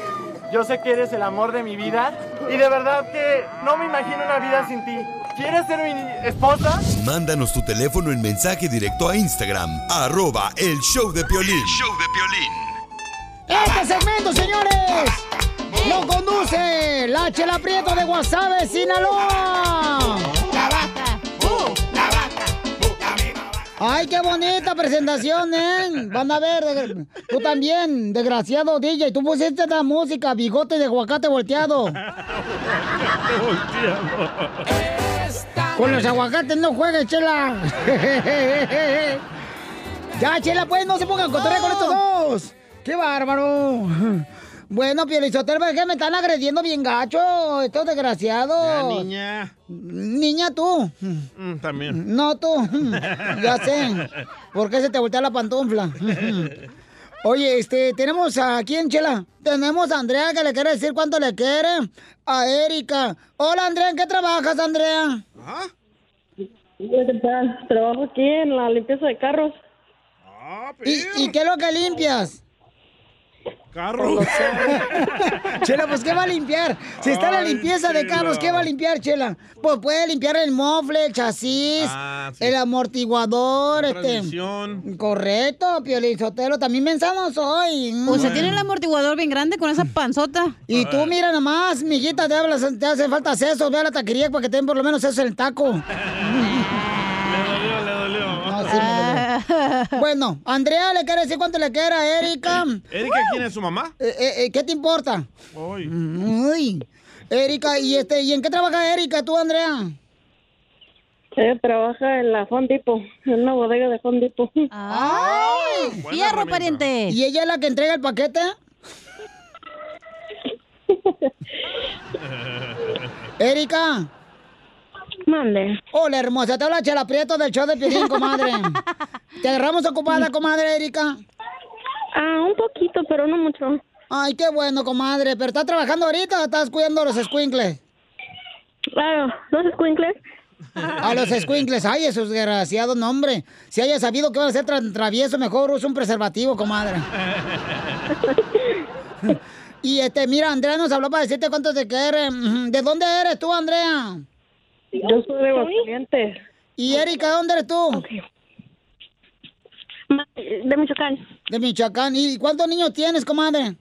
[SPEAKER 28] Yo sé que eres el amor de mi vida. Y de verdad que no me imagino una vida sin ti. ¿Quieres ser mi esposa?
[SPEAKER 2] Mándanos tu teléfono en mensaje directo a Instagram, arroba el show de Piolín.
[SPEAKER 24] show de Piolín.
[SPEAKER 4] Este segmento, señores, lo conduce la Chela Prieto de Guasave, Sinaloa. Ay, qué bonita presentación, ¿eh? Van a ver, tú también, desgraciado DJ, tú pusiste la música, bigote de aguacate volteado. Con los aguacates no juegues, Chela. ya, Chela, pues no se pongan a cotorrear con estos dos. ¡Qué bárbaro! Bueno, Pielizotero, es que me están agrediendo bien gacho, estos desgraciados.
[SPEAKER 5] Ya, niña.
[SPEAKER 4] Niña, tú.
[SPEAKER 5] Mm, también.
[SPEAKER 4] No, tú. ya sé. ¿Por qué se te voltea la pantufla? Oye, este, tenemos a quién, Chela. Tenemos a Andrea que le quiere decir cuánto le quiere. A Erika. Hola, Andrea, ¿en qué trabajas, Andrea?
[SPEAKER 14] ¿Qué tal? Trabajo aquí en la limpieza de carros.
[SPEAKER 4] ¿Y, y qué es lo que limpias?
[SPEAKER 5] Carros.
[SPEAKER 4] Chela, pues ¿qué va a limpiar? Si está la limpieza de carros, ¿qué va a limpiar, Chela? Pues puede limpiar el mofle, el chasis,
[SPEAKER 5] Ah, sí.
[SPEAKER 4] el amortiguador,
[SPEAKER 5] La
[SPEAKER 4] este.
[SPEAKER 5] transmisión.
[SPEAKER 4] Correcto, Piolizotelo, también pensamos hoy.
[SPEAKER 10] O sea, tiene el amortiguador bien grande con esa panzota.
[SPEAKER 4] Y tú mira nomás, mijita, te, hablas, te hace falta sesos, ve a la taquería para que te den por lo menos eso en el taco. Bueno, Andrea le quiere decir cuánto le quiere a Erika.
[SPEAKER 5] ¿Erika quién es su mamá?
[SPEAKER 4] Eh, eh, eh, ¿Qué te importa?
[SPEAKER 5] Uy.
[SPEAKER 4] Uy. Erika, ¿y este, ¿y en qué trabaja Erika tú, Andrea?
[SPEAKER 14] Ella trabaja en la Fondipo, en una bodega de Fondipo.
[SPEAKER 4] ¡Ay!
[SPEAKER 10] Fierro, pariente.
[SPEAKER 4] ¿Y ella es la que entrega el paquete? Erika.
[SPEAKER 14] Mande.
[SPEAKER 4] Hola, hermosa. Te habla Chela Prieto del show de Piolín, comadre. ¿Te agarramos ocupada, comadre Erika?
[SPEAKER 14] Ah, un poquito, pero no mucho.
[SPEAKER 4] Ay, qué bueno, comadre. ¿Pero estás trabajando ahorita o estás cuidando a los squinkles?
[SPEAKER 14] Claro, ¿los squinkles?
[SPEAKER 4] A los squinkles. Ay, esos desgraciados, no, hombre. Si haya sabido que van a ser tan travieso, mejor usa un preservativo, comadre. Y este, mira, Andrea nos habló para decirte cuánto te quiere. ¿De dónde eres tú, Andrea?
[SPEAKER 14] Yo soy de Aguascalientes.
[SPEAKER 4] ¿Y Erika, dónde eres tú?
[SPEAKER 14] De Michoacán.
[SPEAKER 4] De Michoacán. ¿Y cuántos niños tienes, comadre?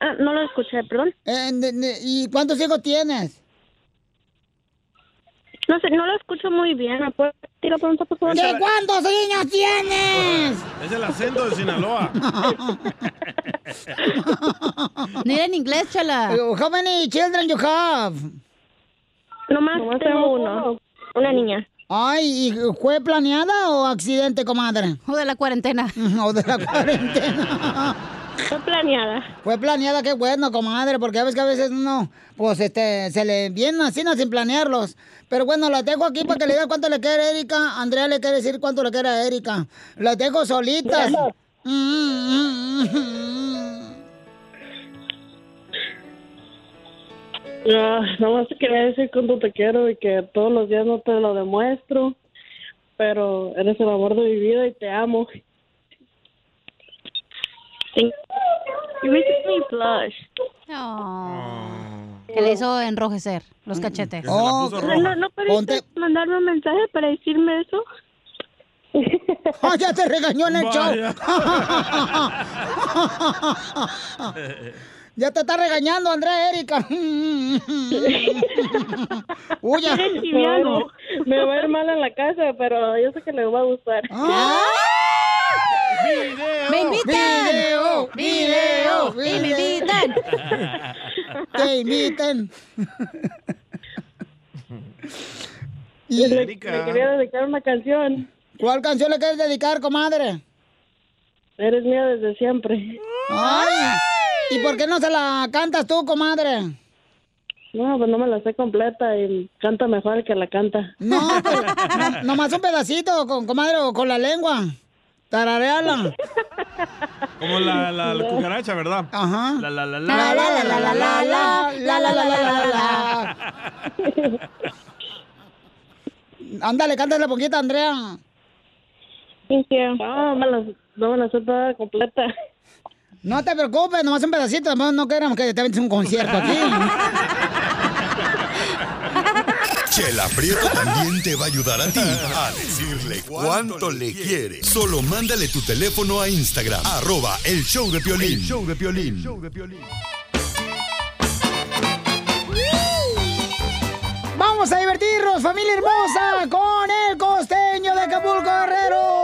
[SPEAKER 14] Ah, no lo escuché, perdón.
[SPEAKER 4] Eh, ¿Y cuántos hijos tienes?
[SPEAKER 14] No sé, no lo escucho muy bien. ¿Me puedes decir la pregunta, por favor?
[SPEAKER 4] ¿De cuántos niños tienes?
[SPEAKER 5] Es el acento de Sinaloa.
[SPEAKER 10] Ni en inglés, chala.
[SPEAKER 4] How many children you have?
[SPEAKER 14] Nomás, tengo uno. Una niña.
[SPEAKER 4] Ay, ¿y ¿fue planeada o accidente, comadre?
[SPEAKER 10] O de la cuarentena.
[SPEAKER 4] O de la cuarentena.
[SPEAKER 14] Fue planeada.
[SPEAKER 4] Fue planeada, qué bueno, comadre, porque a veces que a veces uno, pues, este, se le vienen así, no, sin planearlos. Pero bueno, las dejo aquí para que le diga cuánto le quiere a Erika. Andrea le quiere decir cuánto le quiere a Erika. Las dejo solitas.
[SPEAKER 14] No, nomás te quería decir cuánto te quiero y que todos los días no te lo demuestro, pero eres el amor de mi vida y te amo. You make me blush.
[SPEAKER 10] Que le hizo enrojecer los cachetes.
[SPEAKER 4] Oh,
[SPEAKER 14] ¿No, no pudiste mandarme un mensaje para decirme eso?
[SPEAKER 4] Ah, ya te regañó en el show. ya te está regañando, Andrea Erika. Uy, ya.
[SPEAKER 14] Me va a ir mal en la casa, pero yo sé que le va a gustar.
[SPEAKER 4] Ah.
[SPEAKER 10] ¡Me invitan!
[SPEAKER 4] ¡Video! ¡Video!
[SPEAKER 10] ¡Y me invitan!
[SPEAKER 4] ¡Te invitan!
[SPEAKER 29] Y le, le quería dedicar una canción.
[SPEAKER 4] ¿Cuál canción le quieres dedicar, comadre?
[SPEAKER 29] Eres mía desde siempre.
[SPEAKER 4] Ay, ¿y por qué no se la cantas tú, comadre?
[SPEAKER 29] No, pues no me la sé completa y canta mejor el que la canta.
[SPEAKER 4] No, pero no- nomás un pedacito, con, comadre, o con la lengua. Tarareala.
[SPEAKER 5] Como la, la, la cucaracha, ¿verdad?
[SPEAKER 4] Ajá.
[SPEAKER 5] La, la, la,
[SPEAKER 4] La, la, la, la, la, la, la, la, la, la, la, la. Ándale, cántale la poquita, Andrea.
[SPEAKER 29] No, me la, no me la sé toda completa.
[SPEAKER 4] No te preocupes, nomás un pedacito, no, no queremos que te aventes un concierto aquí.
[SPEAKER 2] Chela Prieto también te va a ayudar a ti a decirle cuánto le quiere. Solo mándale tu teléfono a Instagram, arroba el show de Piolín. El show de Piolín.
[SPEAKER 4] Vamos a divertirnos, familia hermosa, con el costeño de Acapulco Guerrero.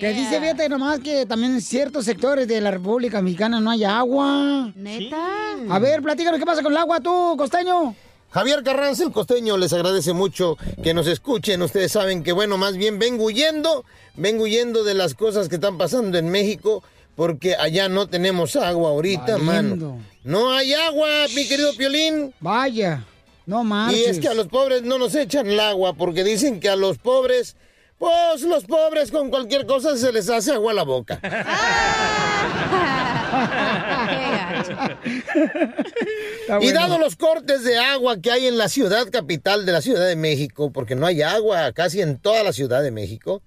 [SPEAKER 4] Que dice, fíjate nomás que también en ciertos sectores de la República Mexicana no hay agua.
[SPEAKER 10] ¿Neta?
[SPEAKER 4] A ver, platícanos qué pasa con el agua tú, costeño.
[SPEAKER 15] Javier Carranza, el costeño, les agradece mucho que nos escuchen. Ustedes saben que, bueno, más bien vengo huyendo, vengo huyendo de las cosas que están pasando en México, porque allá no tenemos agua ahorita,
[SPEAKER 4] Valiendo.
[SPEAKER 15] mano. No hay agua, mi querido Piolín.
[SPEAKER 4] Vaya, no
[SPEAKER 15] Y
[SPEAKER 4] marches.
[SPEAKER 15] es que a los pobres no nos echan el agua, porque dicen que a los pobres, pues los pobres con cualquier cosa se les hace agua a la boca. Y dado los cortes de agua que hay en la ciudad capital de la Ciudad de México, porque no hay agua casi en toda la Ciudad de México,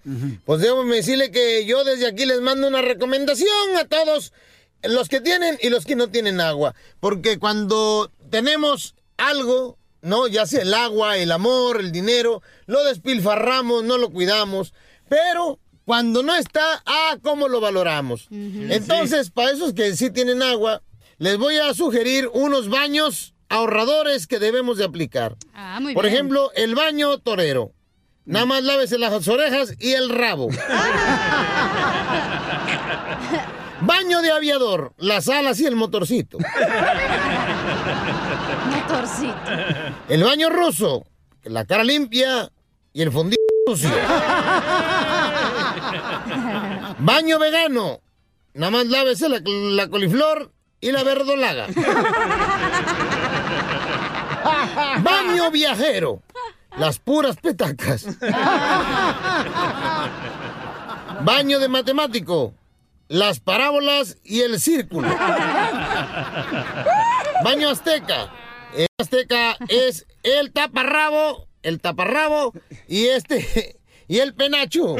[SPEAKER 15] pues debo decirle que yo desde aquí les mando una recomendación a todos los que tienen y los que no tienen agua. Porque cuando tenemos algo, ¿no? Ya sea el agua, el amor, el dinero, lo despilfarramos, no lo cuidamos. Pero cuando no está, ah, ¿cómo lo valoramos? Entonces, para esos que sí tienen agua, les voy a sugerir unos baños ahorradores que debemos de aplicar.
[SPEAKER 10] Ah, muy
[SPEAKER 15] Por
[SPEAKER 10] bien.
[SPEAKER 15] ejemplo, el baño torero. Nada más lávese las orejas y el rabo. Baño de aviador, las alas y el motorcito. El baño ruso, la cara limpia y el fondillo sucio. Baño vegano, nada más lávese la, la coliflor y la verdolaga. Baño viajero, las puras petacas. Baño de matemático, las parábolas y el círculo. Baño azteca. El azteca es el taparrabo, el taparrabo y este y el penacho.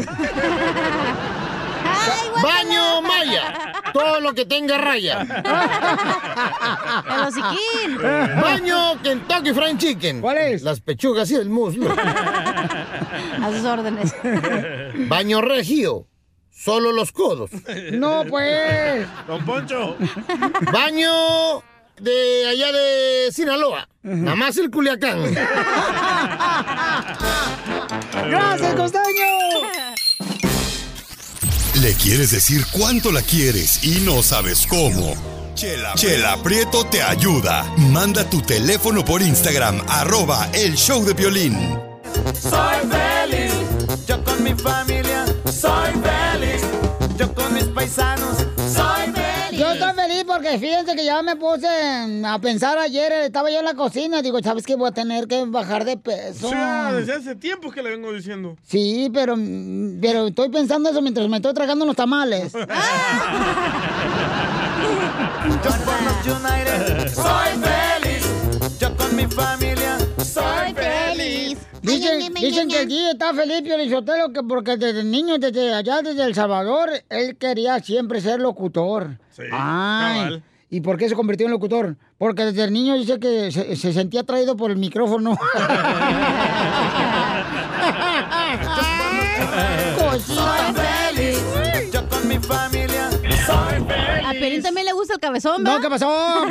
[SPEAKER 15] Baño maya, todo lo que tenga raya.
[SPEAKER 10] El hociquín.
[SPEAKER 15] Baño Kentucky Fried Chicken. ¿Cuál es? Las pechugas y el muslo.
[SPEAKER 10] A sus órdenes.
[SPEAKER 15] Baño regio, solo los codos.
[SPEAKER 4] No, pues.
[SPEAKER 5] Don Poncho.
[SPEAKER 15] Baño de allá de Sinaloa. Nada más el Culiacán.
[SPEAKER 4] ¡Gracias, costeño!
[SPEAKER 2] Le quieres decir cuánto la quieres y no sabes cómo. Chela, Chela Prieto te ayuda. Manda tu teléfono por Instagram, arroba el show de violín.
[SPEAKER 30] Soy feliz, yo con mi familia. Soy feliz, yo con mis paisanos. Soy feliz.
[SPEAKER 4] Yo porque fíjense que ya me puse a pensar ayer, estaba yo en la cocina, digo, ¿sabes qué? Voy a tener que bajar de peso.
[SPEAKER 5] Ya, desde hace tiempo que le vengo diciendo.
[SPEAKER 4] Sí, pero, pero estoy pensando eso mientras me estoy tragando unos tamales.
[SPEAKER 30] Yo por los United. Soy feliz, yo con mi familia. Soy feliz.
[SPEAKER 4] Dicen, dicen que aquí está Felipe Orizotelo que porque desde niño, desde allá, desde El Salvador, él quería siempre ser locutor.
[SPEAKER 5] Sí,
[SPEAKER 4] Ay,
[SPEAKER 5] cabal.
[SPEAKER 4] ¿Y por qué se convirtió en locutor? Porque desde el niño dice que se, se sentía atraído por el micrófono.
[SPEAKER 30] Soy feliz, yo con mi familia. Soy feliz.
[SPEAKER 10] A Pelín también le gusta el cabezón, ¿va?
[SPEAKER 4] No, ¿qué pasó?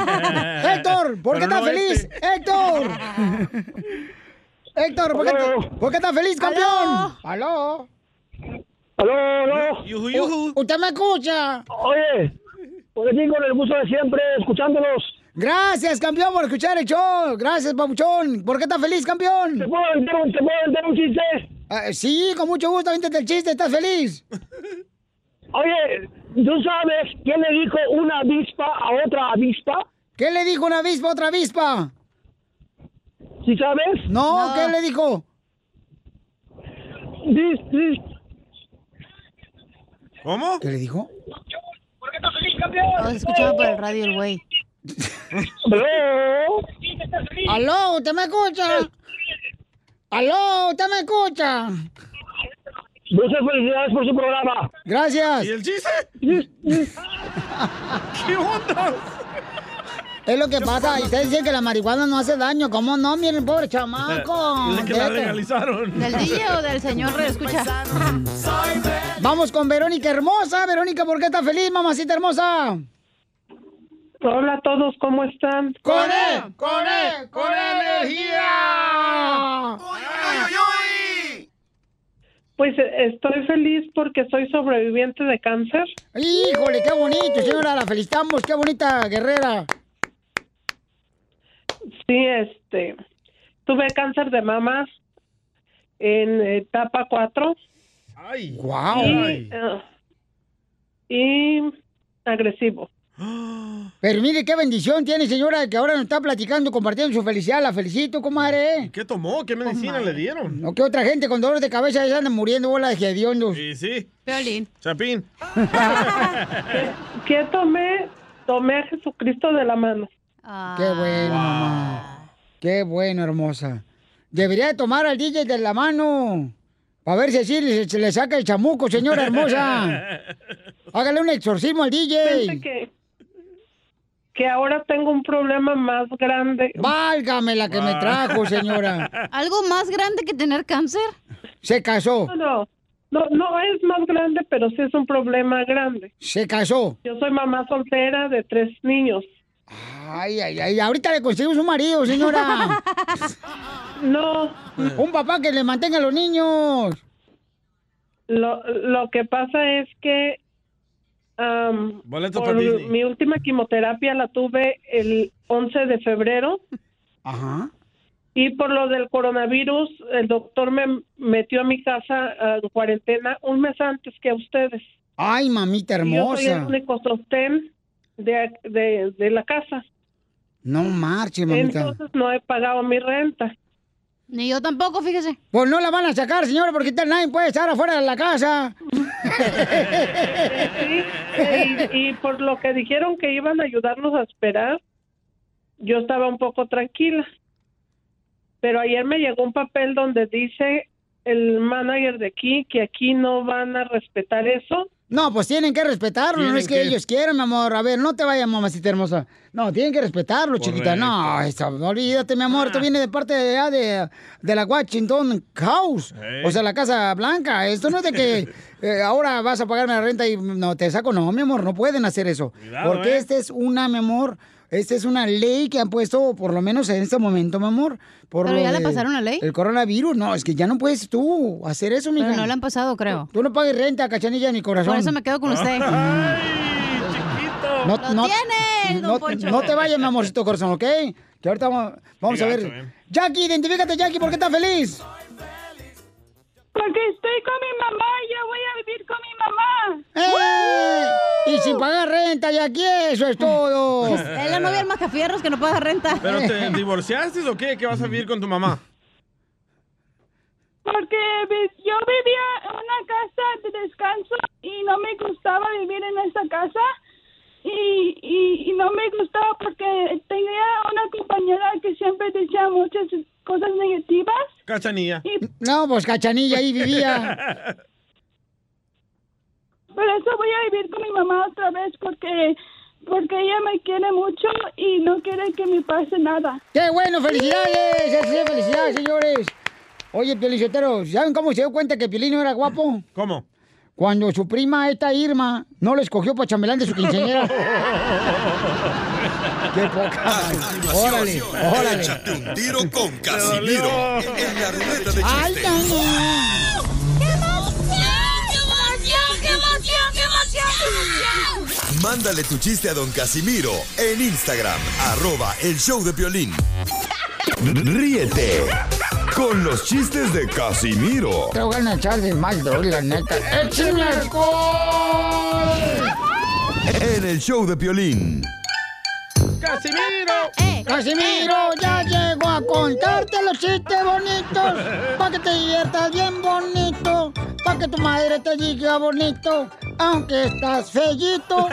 [SPEAKER 4] Héctor, ¿por qué
[SPEAKER 30] Pero
[SPEAKER 4] estás
[SPEAKER 30] no
[SPEAKER 4] feliz?
[SPEAKER 30] este.
[SPEAKER 4] Héctor. Héctor, ¿por qué. ¿por qué estás feliz, campeón? ¿Aló?
[SPEAKER 31] Aló, aló.
[SPEAKER 4] U- ¿Usted me escucha?
[SPEAKER 31] Oye, por aquí con el gusto de siempre, escuchándolos.
[SPEAKER 4] Gracias, campeón, por escuchar el show. Gracias, papuchón. ¿Por qué estás feliz, campeón? ¿Te
[SPEAKER 31] puedo aventar un, te puedo aventar un chiste?
[SPEAKER 4] sí, con mucho gusto, avéntate el chiste. ¿Estás feliz?
[SPEAKER 31] Oye, ¿tú sabes qué le dijo una avispa a otra avispa?
[SPEAKER 4] ¿Qué le dijo una avispa a otra avispa?
[SPEAKER 31] ¿Sí sabes?
[SPEAKER 4] No, ¿qué le dijo?
[SPEAKER 5] ¿Cómo?
[SPEAKER 4] ¿Qué le dijo?
[SPEAKER 31] ¿Por qué estás feliz, campeón?
[SPEAKER 10] Oh, escuchaba por el radio el güey.
[SPEAKER 31] ¿Aló?
[SPEAKER 4] ¿Aló? ¿Usted me escucha? ¿Aló? ¿Usted me escucha?
[SPEAKER 31] Muchas felicidades por su programa.
[SPEAKER 4] Gracias.
[SPEAKER 5] ¿Y el chiste? ¿Qué onda?
[SPEAKER 4] Es lo que pasa. Y ustedes dicen que la marihuana no hace daño. ¿Cómo no? Miren, pobre chamaco.
[SPEAKER 5] Dice que la legalizaron.
[SPEAKER 10] ¿Del DJ o del señor escucha?
[SPEAKER 4] Vamos con Verónica hermosa. Verónica, ¿por qué estás feliz, mamacita hermosa?
[SPEAKER 32] Hola a todos, ¿cómo están?
[SPEAKER 4] ¡Con él! ¡Con él! ¡Con energía!
[SPEAKER 32] Pues eh, estoy feliz porque soy sobreviviente de cáncer.
[SPEAKER 4] Híjole, qué bonito, señora. La felicitamos. Qué bonita guerrera.
[SPEAKER 32] Sí, este, tuve cáncer de mama en etapa 4
[SPEAKER 5] ¡Ay!
[SPEAKER 4] ¡Guau!
[SPEAKER 32] y, eh, y agresivo.
[SPEAKER 4] Pero mire qué bendición tiene, señora, que ahora nos está platicando, compartiendo su felicidad. La felicito, comadre.
[SPEAKER 5] ¿Qué tomó? ¿Qué medicina le dieron?
[SPEAKER 4] No, que otra gente con dolores de cabeza ya andan muriendo, bola de hediondos.
[SPEAKER 5] Sí, sí.
[SPEAKER 10] Violín.
[SPEAKER 5] Chapín.
[SPEAKER 32] ¿Qué tomé? Tomé a Jesucristo de la mano.
[SPEAKER 4] Qué bueno, mamá. Qué bueno, hermosa. Debería de tomar al DJ de la mano. Para ver si así le, se le saca el chamuco, señora hermosa. Hágale un exorcismo al DJ.
[SPEAKER 32] que, que ahora tengo un problema más grande.
[SPEAKER 4] Válgame la que me trajo, señora.
[SPEAKER 10] ¿Algo más grande que tener cáncer?
[SPEAKER 4] Se casó.
[SPEAKER 32] No, no, no, no es más grande, pero sí es un problema grande.
[SPEAKER 4] Se casó.
[SPEAKER 32] Yo soy mamá soltera de tres niños.
[SPEAKER 4] Ay, ay, ay. Ahorita le conseguimos un marido, señora.
[SPEAKER 32] No.
[SPEAKER 4] Un papá que le mantenga a los niños.
[SPEAKER 32] Lo, lo que pasa es que
[SPEAKER 5] Boleto
[SPEAKER 32] por
[SPEAKER 5] para Disney.
[SPEAKER 32] mi última quimioterapia la tuve el 11 de febrero
[SPEAKER 4] Ajá.
[SPEAKER 32] y por lo del coronavirus el doctor me metió a mi casa en cuarentena un mes antes que a ustedes.
[SPEAKER 4] Ay, mamita
[SPEAKER 32] Y Yo soy el
[SPEAKER 4] hermosa.
[SPEAKER 32] único sostén de, de, de la casa.
[SPEAKER 4] No marche, mamita.
[SPEAKER 32] Entonces no he pagado mi renta.
[SPEAKER 10] Ni yo tampoco, fíjese.
[SPEAKER 4] Pues no la van a sacar, señora, porque tal nadie puede estar afuera de la casa.
[SPEAKER 32] Sí, y, y por lo que dijeron que iban a ayudarnos a esperar, yo estaba un poco tranquila. Pero ayer me llegó un papel donde dice el manager de aquí que aquí no van a respetar eso.
[SPEAKER 4] No, pues tienen que respetarlo, no es que,
[SPEAKER 32] que-
[SPEAKER 4] ellos quieran, mi amor. A ver, no te vayas, mamacita hermosa. No, tienen que respetarlo, chiquita. No, olvídate, mi amor. Esto viene de parte de, de, de la Washington House. O sea, la Casa Blanca. Esto no es de que eh, ahora vas a pagarme la renta y no te saco. No, mi amor, no pueden hacer eso.
[SPEAKER 5] Cuidado,
[SPEAKER 4] porque
[SPEAKER 5] eh.
[SPEAKER 4] esta es una, mi amor, esta es una ley que han puesto, por lo menos en este momento, mi amor. Por
[SPEAKER 10] ¿Pero
[SPEAKER 4] lo
[SPEAKER 10] ya le pasaron la ley?
[SPEAKER 4] El coronavirus. No, es que ya no puedes tú hacer eso, mija.
[SPEAKER 10] Pero no la han pasado, creo.
[SPEAKER 4] Tú no pagues renta, cachanilla, ni corazón.
[SPEAKER 10] Por eso me quedo con usted.
[SPEAKER 4] No,
[SPEAKER 10] ¡Lo
[SPEAKER 4] no,
[SPEAKER 10] tienes, don
[SPEAKER 4] no,
[SPEAKER 10] Poncho!
[SPEAKER 4] no te vayas, mi amorcito corazón, ¿ok? Que ahorita vamos, vamos a ver.
[SPEAKER 5] eh.
[SPEAKER 4] Jackie, identifícate, Jackie, ¿por qué estás feliz?
[SPEAKER 18] Porque estoy con mi mamá y yo voy a vivir con mi mamá.
[SPEAKER 4] ¡Eh! Y sin pagar renta, Jackie, eso es todo.
[SPEAKER 10] Es la novia del Macafierros que no paga renta.
[SPEAKER 5] ¿Pero te divorciaste o qué? ¿Que vas a vivir con tu mamá?
[SPEAKER 18] Porque yo vivía en una casa de descanso y no me gustaba vivir en esa casa. Y, y, y no me gustaba porque tenía una compañera que siempre decía muchas cosas negativas.
[SPEAKER 5] Cachanilla.
[SPEAKER 4] No, pues cachanilla ahí vivía.
[SPEAKER 18] Por eso voy a vivir con mi mamá otra vez porque porque ella me quiere mucho y no quiere que me pase nada.
[SPEAKER 4] ¡Qué bueno! ¡Felicidades! ¡Felicidades, señores! Oye, Piolicetero, ¿saben cómo se dio cuenta que Piolín no era guapo?
[SPEAKER 5] ¿Cómo?
[SPEAKER 4] Cuando su prima, esta Irma, no lo escogió para chambelán de su quinceañera. ¡Qué poca! ¡Órale, órale!
[SPEAKER 2] Échate un tiro con Casimiro en la ruleta de
[SPEAKER 4] ¡Ay,
[SPEAKER 2] chiste.
[SPEAKER 4] ¡Ay, ¡Qué emoción! ¡Qué emoción! ¡Qué emoción! ¡Qué emoción!
[SPEAKER 2] Mándale tu chiste a don Casimiro en Instagram, arroba el show de violín. Ríete con los chistes de Casimiro
[SPEAKER 4] Te voy a echar de mal, la neta. ¡Échame alcohol!
[SPEAKER 2] en el show de violín.
[SPEAKER 5] ¡Casimiro!
[SPEAKER 4] Eh, Casimiro ya llegó a contarte los chistes bonitos. Para que te diviertas bien bonito. Para que tu madre te diga bonito. Aunque estás fellito.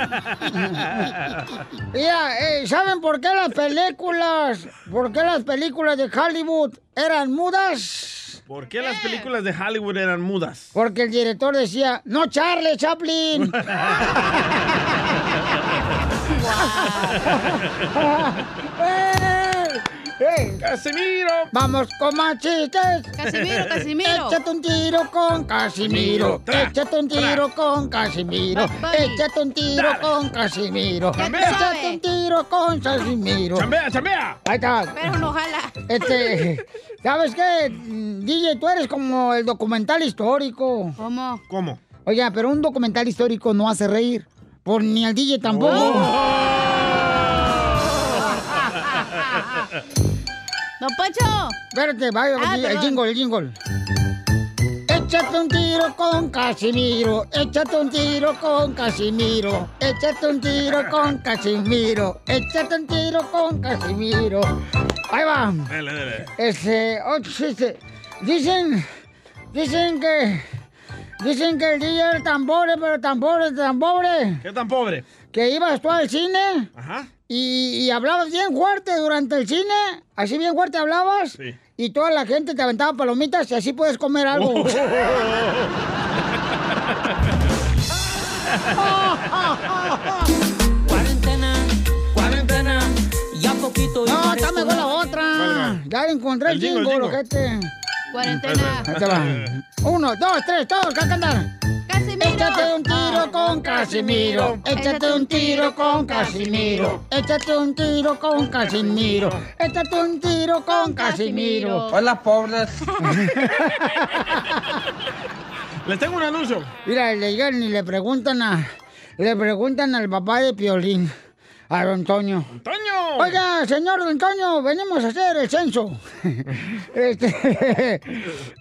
[SPEAKER 4] Mira, eh, ¿saben por qué las películas, por qué las películas de Hollywood eran mudas?
[SPEAKER 5] ¿Por qué las películas de Hollywood eran mudas?
[SPEAKER 4] Porque el director decía, no Charlie Chaplin.
[SPEAKER 5] ¡Casimiro!
[SPEAKER 4] Vamos con más chistes.
[SPEAKER 10] Casimiro, Casimiro.
[SPEAKER 4] Échate un tiro con Casimiro. Échate un tiro con Casimiro. Échate un tiro con Casimiro. Échate un tiro con Casimiro.
[SPEAKER 5] ¡Chambea, chambea!
[SPEAKER 4] Ahí está.
[SPEAKER 10] Pero no jala.
[SPEAKER 4] Este, ¿sabes qué? DJ, tú eres como el documental histórico.
[SPEAKER 10] ¿Cómo?
[SPEAKER 5] ¿Cómo?
[SPEAKER 4] Oiga, pero un documental histórico no hace reír. Por ni al DJ tampoco.
[SPEAKER 10] ¡Don Poncho!
[SPEAKER 4] Espérate, vaya,
[SPEAKER 10] Ah,
[SPEAKER 4] el
[SPEAKER 10] perdón.
[SPEAKER 4] jingle, el jingle. Échate un tiro con Casimiro, échate un tiro con Casimiro, échate un tiro con Casimiro, échate un tiro con Casimiro. Ahí va.
[SPEAKER 5] Dale, dale.
[SPEAKER 4] Este. Dicen, dicen que, dicen que el DJ era tan pobre, pero tan pobre, tan pobre,
[SPEAKER 5] ¿Qué tan pobre?
[SPEAKER 4] que ibas tú al cine
[SPEAKER 5] Ajá.
[SPEAKER 4] Y, y hablabas bien fuerte durante el cine, así bien fuerte hablabas,
[SPEAKER 5] Sí.
[SPEAKER 4] y toda la gente te aventaba palomitas y así puedes comer algo.
[SPEAKER 11] Cuarentena, cuarentena, ya poquito
[SPEAKER 4] no, está mejor la otra. Ya encontré el
[SPEAKER 11] El jingle,
[SPEAKER 4] jingle,
[SPEAKER 11] jingle.
[SPEAKER 10] Cuarentena.
[SPEAKER 4] Uno, dos, tres, todos, a cantar.
[SPEAKER 10] Casimiro.
[SPEAKER 4] Échate un tiro con Casimiro. Échate un tiro con Casimiro. Échate un tiro con Casimiro. Échate un tiro con Casimiro.
[SPEAKER 22] Hola, pobres.
[SPEAKER 5] Les tengo un anuncio.
[SPEAKER 4] Mira, le llegan y le preguntan a. Le preguntan al papá de Piolín. A don Toño.
[SPEAKER 5] ¡Toño!
[SPEAKER 4] Oiga, señor Don Toño, venimos a hacer el censo. Este,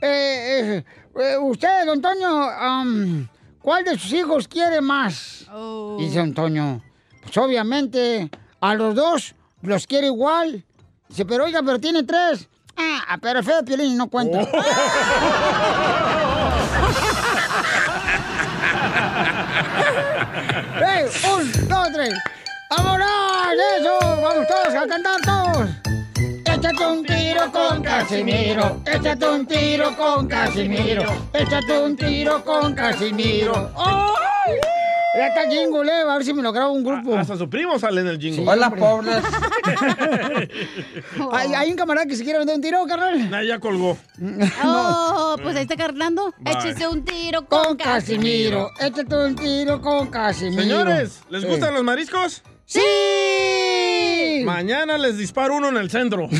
[SPEAKER 4] eh, eh, usted, Don Toño, am, ¿cuál de sus hijos quiere más?
[SPEAKER 10] Oh.
[SPEAKER 4] Dice Don Toño, pues obviamente a los dos los quiere igual. Dice, pero oiga, pero tiene tres. Ah, pero el feo Piolín no cuenta. ¡Ey! ¡Un, dos, tres! ¡Vámonos! ¡Eso! ¡Vamos todos a cantar todos! Échate un tiro con Casimiro. Échate un tiro con Casimiro. Échate un tiro con Casimiro. ¡Ay! Ya está jingle, eh. A ver si me lo grabo un grupo.
[SPEAKER 5] Hasta su primo sale en el jingle.
[SPEAKER 4] Sí, Hola, pobres. ¿Hay, hay un camarada que se quiere vender un tiro, carnal?
[SPEAKER 5] Nah, ya colgó.
[SPEAKER 10] Oh, pues ahí está carnando.
[SPEAKER 5] Bye.
[SPEAKER 10] Échese un tiro con,
[SPEAKER 4] Con Casimiro. Échate un tiro con Casimiro.
[SPEAKER 5] Señores, ¿les
[SPEAKER 4] Sí.
[SPEAKER 5] gustan los mariscos?
[SPEAKER 4] ¡Sí!
[SPEAKER 5] Mañana les disparo uno en el centro.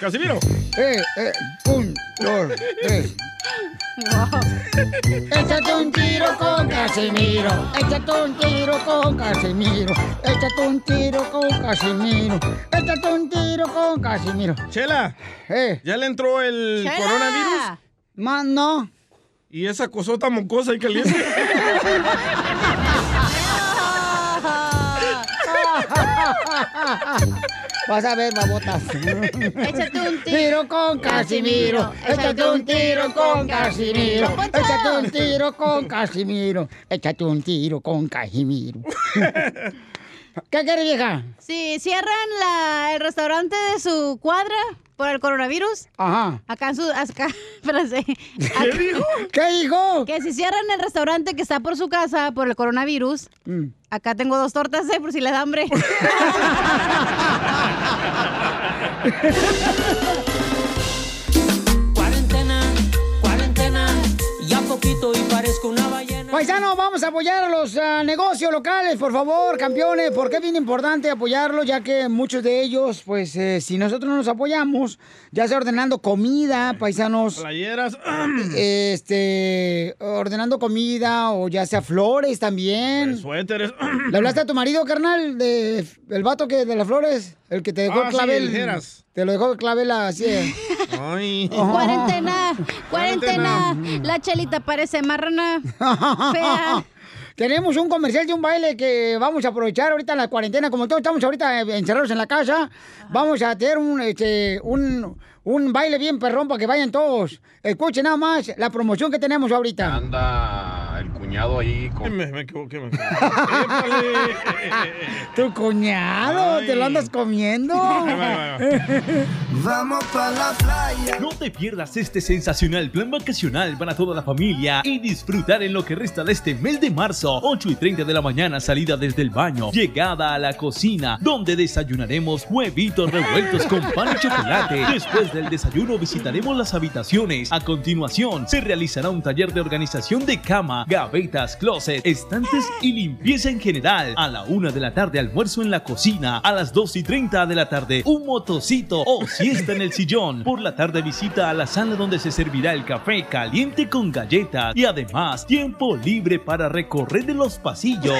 [SPEAKER 5] Casimiro.
[SPEAKER 4] Eh, eh, un, dos, tres. Échate un tiro con Casimiro. Échate un tiro con Casimiro. Échate un tiro con Casimiro. Échate un tiro con Casimiro.
[SPEAKER 5] Chela,
[SPEAKER 4] Eh.
[SPEAKER 5] ¿ya le entró el
[SPEAKER 4] Chela.
[SPEAKER 5] coronavirus?
[SPEAKER 4] Más no.
[SPEAKER 5] ¿Y esa cosota mocosa y caliente?
[SPEAKER 4] Vas a ver, babotas.
[SPEAKER 10] Échate un
[SPEAKER 4] tiro con Casimiro. Échate un tiro con Casimiro. Échate un tiro con Casimiro. Échate un tiro con Casimiro. ¿Qué quiere, vieja?
[SPEAKER 10] Si cierran la, el restaurante de su cuadra por el coronavirus,
[SPEAKER 4] Ajá.
[SPEAKER 10] acá en su... Acá, espérate.
[SPEAKER 4] ¿Qué dijo? ¿Qué dijo?
[SPEAKER 10] Que si cierran el restaurante que está por su casa por el coronavirus,
[SPEAKER 4] Mm.
[SPEAKER 10] acá tengo dos tortas, ¿eh? Por si le da hambre.
[SPEAKER 4] Paisano, vamos a apoyar a los ah, negocios locales, por favor, campeones, porque es bien importante apoyarlos, ya que muchos de ellos, pues, eh, si nosotros no nos apoyamos, ya sea ordenando comida, paisanos,
[SPEAKER 5] Playeras.
[SPEAKER 4] este, ordenando comida o ya sea flores también.
[SPEAKER 5] Suéteres.
[SPEAKER 4] ¿Le hablaste a tu marido, carnal, de el vato que de las flores, el que te dejó
[SPEAKER 5] Ah,
[SPEAKER 4] el
[SPEAKER 5] sí,
[SPEAKER 4] clavel?
[SPEAKER 5] el Geras.
[SPEAKER 4] Te lo dejó el clavel así. eh.
[SPEAKER 5] Ay.
[SPEAKER 10] Cuarentena, cuarentena. La chelita parece marrana. Fea.
[SPEAKER 4] Tenemos un comercial de un baile que vamos a aprovechar ahorita en la cuarentena. Como todos estamos ahorita eh, encerrados en la casa, vamos a tener un, este, un, un baile bien perrón para que vayan todos. Escuchen nada más la promoción que tenemos ahorita.
[SPEAKER 33] Anda cuñado ahí con...
[SPEAKER 5] Me, me equivoqué, me equivoqué.
[SPEAKER 4] Tu cuñado, te lo andas comiendo.
[SPEAKER 34] Vamos para la playa. No te pierdas este sensacional plan vacacional para toda la familia y disfrutar en lo que resta de este mes de marzo. 8 y 30 de la mañana, salida desde el baño, llegada a la cocina, donde desayunaremos huevitos revueltos con pan y chocolate. Después del desayuno visitaremos las habitaciones. A continuación, se realizará un taller de organización de cama, gavetas, closet, estantes y limpieza en general. A la una de la tarde, almuerzo en la cocina. A las 2 y 30 de la tarde, un motocito o siesta en el sillón. Por la tarde, visita a la sala donde se servirá el café caliente con galletas. Y además, tiempo libre para recorrer de los pasillos.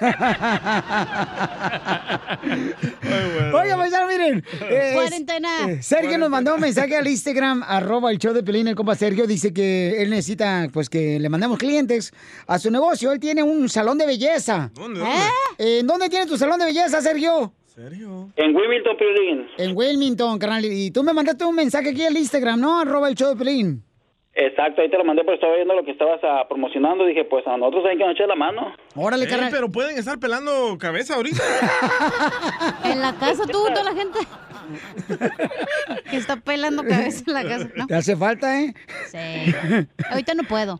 [SPEAKER 4] Oiga, paisano, miren. eh,
[SPEAKER 10] Cuarentena.
[SPEAKER 4] eh, Sergio nos mandó un mensaje al Instagram, arroba el show de Pelín, el compa Sergio. Dice que él necesita, pues, que le mandemos clientes a su negocio. Él tiene un salón de belleza.
[SPEAKER 5] ¿Dónde?
[SPEAKER 4] ¿Eh? ¿En dónde tiene tu salón de belleza, Sergio?
[SPEAKER 5] ¿Serio?
[SPEAKER 35] En Wilmington, Piolín.
[SPEAKER 4] En Wilmington, carnal. Y tú me mandaste un mensaje aquí al Instagram, ¿no? Arroba el show de Pelín.
[SPEAKER 35] Exacto, ahí te lo mandé, pero estaba viendo lo que estabas ah, promocionando. Dije, pues a nosotros hay que nos echar la mano.
[SPEAKER 4] Órale,
[SPEAKER 5] Eh, pero pueden estar pelando cabeza ahorita.
[SPEAKER 10] En la casa tú, toda la gente. Que está pelando cabeza en la casa. ¿no?
[SPEAKER 4] Te hace falta, ¿eh?
[SPEAKER 10] Sí. Ahorita no puedo.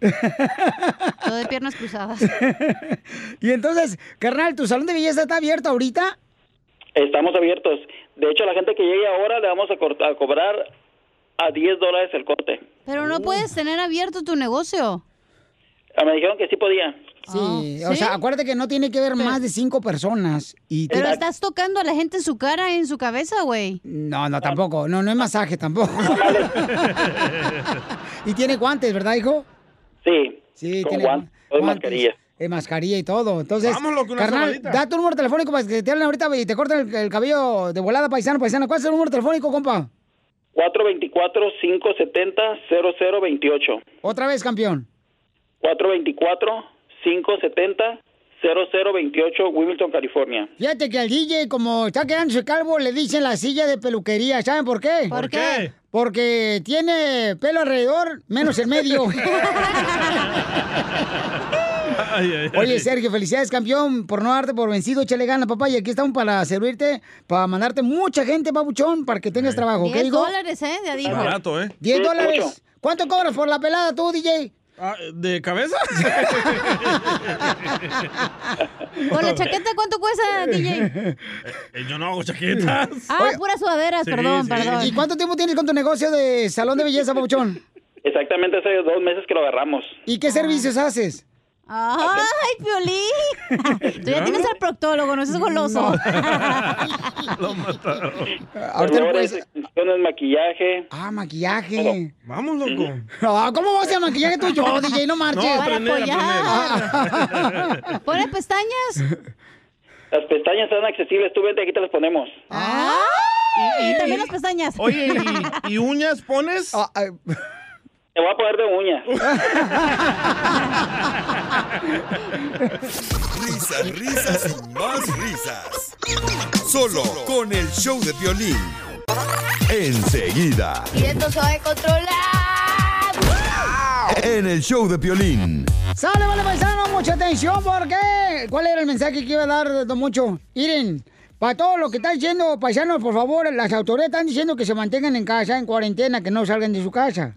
[SPEAKER 10] Todo de piernas cruzadas.
[SPEAKER 4] Y entonces, carnal, ¿tu salón de belleza está abierto ahorita?
[SPEAKER 35] Estamos abiertos. De hecho, a la gente que llegue ahora le vamos a, a cobrar a 10 dólares el corte.
[SPEAKER 10] Pero no puedes tener abierto tu negocio.
[SPEAKER 35] Ah, Me dijeron que sí podía.
[SPEAKER 4] Sí,
[SPEAKER 10] Ah,
[SPEAKER 4] o
[SPEAKER 10] ¿sí?
[SPEAKER 4] sea, acuérdate que no tiene que ver más de cinco personas. Y
[SPEAKER 10] Pero
[SPEAKER 4] te-
[SPEAKER 10] estás tocando a la gente en su cara en su cabeza, güey.
[SPEAKER 4] No, no, tampoco. No, no es masaje tampoco. y tiene guantes, ¿verdad, hijo?
[SPEAKER 35] Sí.
[SPEAKER 4] Sí,
[SPEAKER 35] con
[SPEAKER 4] tiene
[SPEAKER 35] guan- con
[SPEAKER 4] guantes,
[SPEAKER 35] mascarilla.
[SPEAKER 4] eh, mascarilla y todo. Entonces,
[SPEAKER 35] Vámonos con una
[SPEAKER 4] carnal, da tu número telefónico para que te hablen ahorita y te corten el, el cabello de volada, paisano, paisano. ¿Cuál es el número telefónico, compa?
[SPEAKER 35] 424-570-0028.
[SPEAKER 4] Otra vez, campeón.
[SPEAKER 35] 424-570-0028, Wilmington, California.
[SPEAKER 4] Fíjate que al DJ, como está quedándose calvo, le dicen la silla de peluquería. ¿Saben por qué?
[SPEAKER 35] ¿Por qué?
[SPEAKER 4] Porque tiene pelo alrededor, menos en medio. Oye, Sergio, felicidades, campeón, por no darte por vencido. Échale ganas, papá. Y aquí estamos para servirte, para mandarte mucha gente, babuchón, para que tengas trabajo. ¿Qué
[SPEAKER 10] 10
[SPEAKER 4] digo?
[SPEAKER 10] dólares, ¿eh? Ya digo.
[SPEAKER 5] Barato, ¿eh?
[SPEAKER 4] 10
[SPEAKER 5] Sí,
[SPEAKER 4] dólares. ¿Cuánto cobras por la pelada tú, DJ?
[SPEAKER 5] Ah, ¿De cabeza?
[SPEAKER 10] ¿Con la chaqueta cuánto cuesta, DJ?
[SPEAKER 5] Eh, yo no hago chaquetas.
[SPEAKER 10] Ah, puras sudaderas,
[SPEAKER 5] Sí,
[SPEAKER 10] perdón,
[SPEAKER 5] sí.
[SPEAKER 10] perdón.
[SPEAKER 4] ¿Y cuánto tiempo tienes con tu negocio de salón de belleza, babuchón?
[SPEAKER 35] Exactamente hace dos meses que lo agarramos.
[SPEAKER 4] ¿Y qué servicios haces?
[SPEAKER 10] ¡Ay, Piolín! Tú ya tienes al proctólogo, no seas goloso.
[SPEAKER 5] Lo mataron.
[SPEAKER 4] Ahorita no puedes-
[SPEAKER 35] extensiones, maquillaje.
[SPEAKER 4] Ah, maquillaje.
[SPEAKER 5] Vamos, loco.
[SPEAKER 4] Ah, ¿Cómo vas a hacer maquillaje tú y yo, DJ? No marches.
[SPEAKER 35] No,
[SPEAKER 10] Para
[SPEAKER 35] aprender,
[SPEAKER 10] apoyar. ¿Pone pestañas?
[SPEAKER 35] Las pestañas están accesibles. Tú vente, aquí te las ponemos.
[SPEAKER 10] Ah, y, también las pestañas.
[SPEAKER 5] Oye, ¿y, y uñas pones?
[SPEAKER 35] Te voy a poner de uña.
[SPEAKER 2] Risas, risas y más risas. Solo con el show de violín. Enseguida.
[SPEAKER 36] Y esto se va a controlar.
[SPEAKER 2] En el show de violín.
[SPEAKER 4] Sale, vale, paisano, mucha atención, porque ¿cuál era el mensaje que iba a dar Don Mucho? Miren, para todo lo que están diciendo, paisanos, por favor, las autoridades están diciendo que se mantengan en casa, en cuarentena, que no salgan de su casa.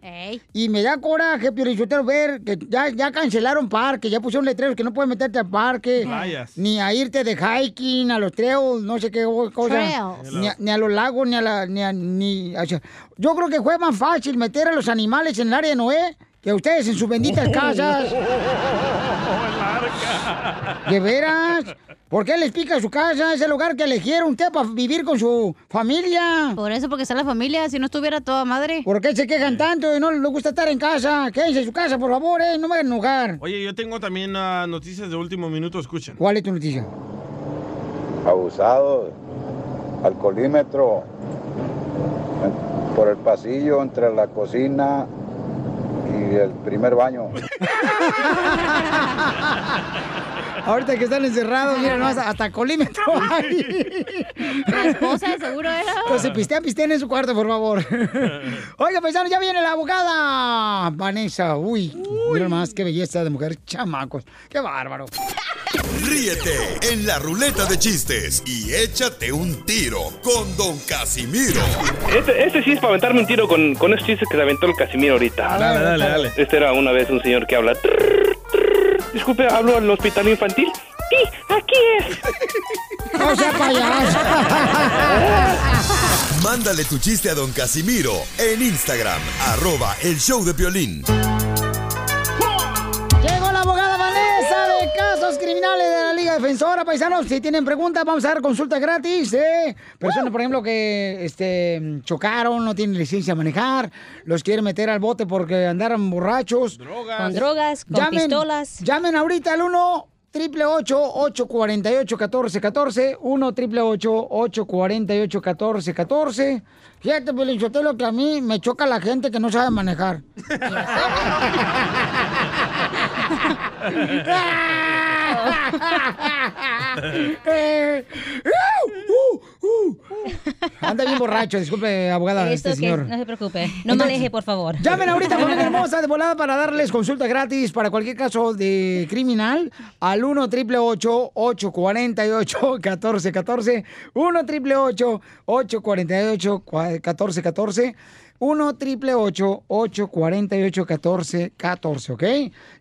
[SPEAKER 4] Y me da coraje, Piorichotero, ver que ya, ya cancelaron parques, ya pusieron letreros que no puedes meterte al parque.
[SPEAKER 5] Playas.
[SPEAKER 4] Ni a irte de hiking, a los trails, no sé qué cosa. Ni a, ni a los lagos, ni a la... Ni a- ni, o sea, yo creo que fue más fácil meter a los animales en el área de Noé que ustedes en sus benditas casas. ¿De veras? ¿Por qué les pica su casa? Es el lugar que eligieron usted para vivir con su familia.
[SPEAKER 10] Por eso, porque está la familia, si no estuviera toda madre.
[SPEAKER 4] ¿Por qué se quejan tanto y no les gusta estar en casa? Quédense en su casa, por favor, ¿eh? No me hagan enojar.
[SPEAKER 5] Oye, yo tengo también ah, noticias de último minuto, escuchen.
[SPEAKER 4] ¿Cuál es tu noticia?
[SPEAKER 37] Abusados. Alcoholímetro. Por el pasillo entre la cocina y el primer baño.
[SPEAKER 4] Ahorita que están encerrados, mira, no, hasta, colímetro hay.
[SPEAKER 10] La esposa de seguro era.
[SPEAKER 4] Entonces, pistean, pistean en su cuarto, por favor. Oiga, paisano, ya viene la abogada Vanessa. Uy, mira más qué belleza de mujer, chamacos. Qué bárbaro.
[SPEAKER 2] Ríete en la ruleta de chistes y échate un tiro con Don Casimiro.
[SPEAKER 38] Este, este sí es para aventarme un tiro con, con esos chistes que se aventó el Casimiro ahorita.
[SPEAKER 5] Dale, dale, dale.
[SPEAKER 38] Este era una vez un señor que habla. Disculpe, ¿hablo al hospital infantil? Sí, aquí es.
[SPEAKER 4] No sea payaso.
[SPEAKER 2] Mándale tu chiste a Don Casimiro en Instagram, arroba el show de violín.
[SPEAKER 4] Llegó la abogada de casos criminales de la Liga Defensora. Paisanos, si tienen preguntas, vamos a dar consulta gratis. ¿eh? Personas, por ejemplo, que este, chocaron, no tienen licencia de manejar, los quieren meter al bote porque andaron borrachos.
[SPEAKER 39] Con drogas, con pistolas.
[SPEAKER 4] Llamen ahorita al 1 triple 848 1414 1 triple 848 1414 Fíjate, Pelinchotelo, que a mí me choca la gente que no sabe manejar. Anda bien borracho, disculpe, abogada,
[SPEAKER 39] Esto
[SPEAKER 4] este
[SPEAKER 39] que-
[SPEAKER 4] señor.
[SPEAKER 39] no se preocupe. No
[SPEAKER 4] Entonces,
[SPEAKER 39] maneje, por favor.
[SPEAKER 4] Llamen ahorita, familia hermosa, de volada para darles consulta gratis para cualquier caso de criminal al 1 triple 848 1414 1 triple 848 1414 1 triple 848 1414 ¿ok?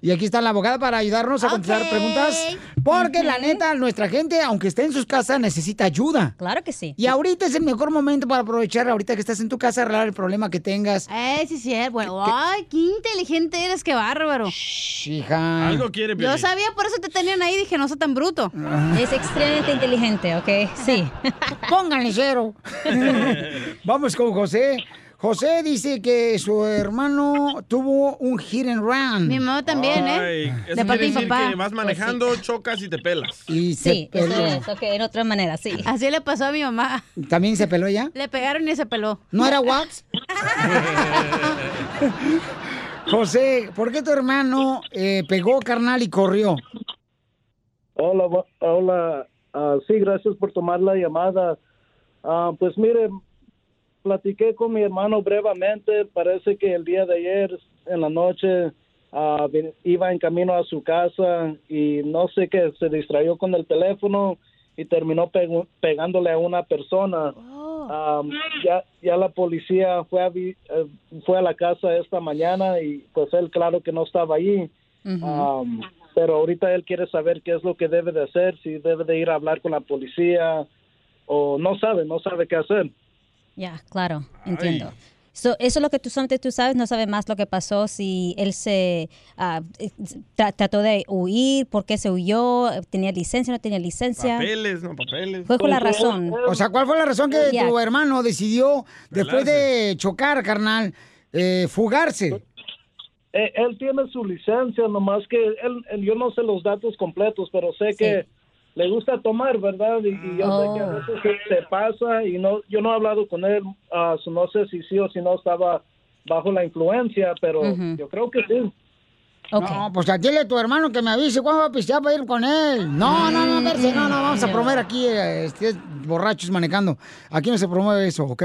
[SPEAKER 4] Y aquí está la abogada para ayudarnos a contestar preguntas. Porque la neta, nuestra gente, aunque esté en sus casas, necesita ayuda.
[SPEAKER 39] Claro que sí.
[SPEAKER 4] Y ahorita es el mejor momento para aprovechar, ahorita que estás en tu casa, arreglar el problema que tengas.
[SPEAKER 10] Eh, sí, sí, es bueno. Ay, qué inteligente eres, qué bárbaro.
[SPEAKER 4] hija.
[SPEAKER 5] Algo quiere,
[SPEAKER 10] Yo sabía, por eso te tenían ahí, dije, no soy tan bruto.
[SPEAKER 39] Es extremadamente inteligente, ¿ok? Sí.
[SPEAKER 4] Pónganle cero. Vamos con José. José dice que su hermano tuvo un hit and run.
[SPEAKER 10] Mi mamá también,
[SPEAKER 5] Ay,
[SPEAKER 10] ¿eh?
[SPEAKER 5] Eso
[SPEAKER 10] De parte de mi
[SPEAKER 5] decir
[SPEAKER 10] papá.
[SPEAKER 5] que vas manejando, chocas y te pelas.
[SPEAKER 4] Y
[SPEAKER 39] Sí, eso es, ok, en otra manera, sí.
[SPEAKER 10] Así le pasó a mi mamá.
[SPEAKER 4] ¿También se peló ya?
[SPEAKER 10] Le pegaron y se peló.
[SPEAKER 4] ¿No era wax? José, ¿por qué tu hermano eh, pegó carnal y corrió?
[SPEAKER 36] Hola, hola. Ah, sí, gracias por tomar la llamada. Ah, pues mire, platiqué con mi hermano brevemente. Parece que el día de ayer en la noche ven- iba en camino a su casa y no sé qué, se distrayó con el teléfono y terminó pegándole a una persona. Ah, ya, ya la policía fue a, vi- eh, fue a la casa esta mañana y pues él claro que no estaba allí. Um, pero ahorita él quiere saber qué es lo que debe de hacer, si debe de ir a hablar con la policía o no sabe, no sabe qué hacer.
[SPEAKER 39] Ya, claro, entiendo. So, eso es lo que tú solamente tú sabes, no sabes más lo que pasó, si él se tra- trató de huir, por qué se huyó, tenía licencia, no tenía licencia.
[SPEAKER 5] Papeles, no papeles.
[SPEAKER 39] Fue con la razón.
[SPEAKER 4] O sea, ¿cuál fue la razón que tu hermano decidió, después de chocar, carnal, eh, fugarse?
[SPEAKER 36] Eh, él tiene su licencia, nomás que él, él- yo no sé los datos completos, pero sé que le gusta tomar, ¿verdad? Y, y yo sé que a
[SPEAKER 39] Oh.
[SPEAKER 36] veces se, se pasa y no, yo no he hablado con él, ah, no sé si sí o si no estaba bajo la influencia, pero yo creo que sí.
[SPEAKER 4] No, pues dile a tu hermano que me avise cuándo va a pistear para ir con él. No, no, no, verse, no, no, vamos a promover aquí eh, este, borrachos manejando. Aquí no se promueve eso, ¿ok?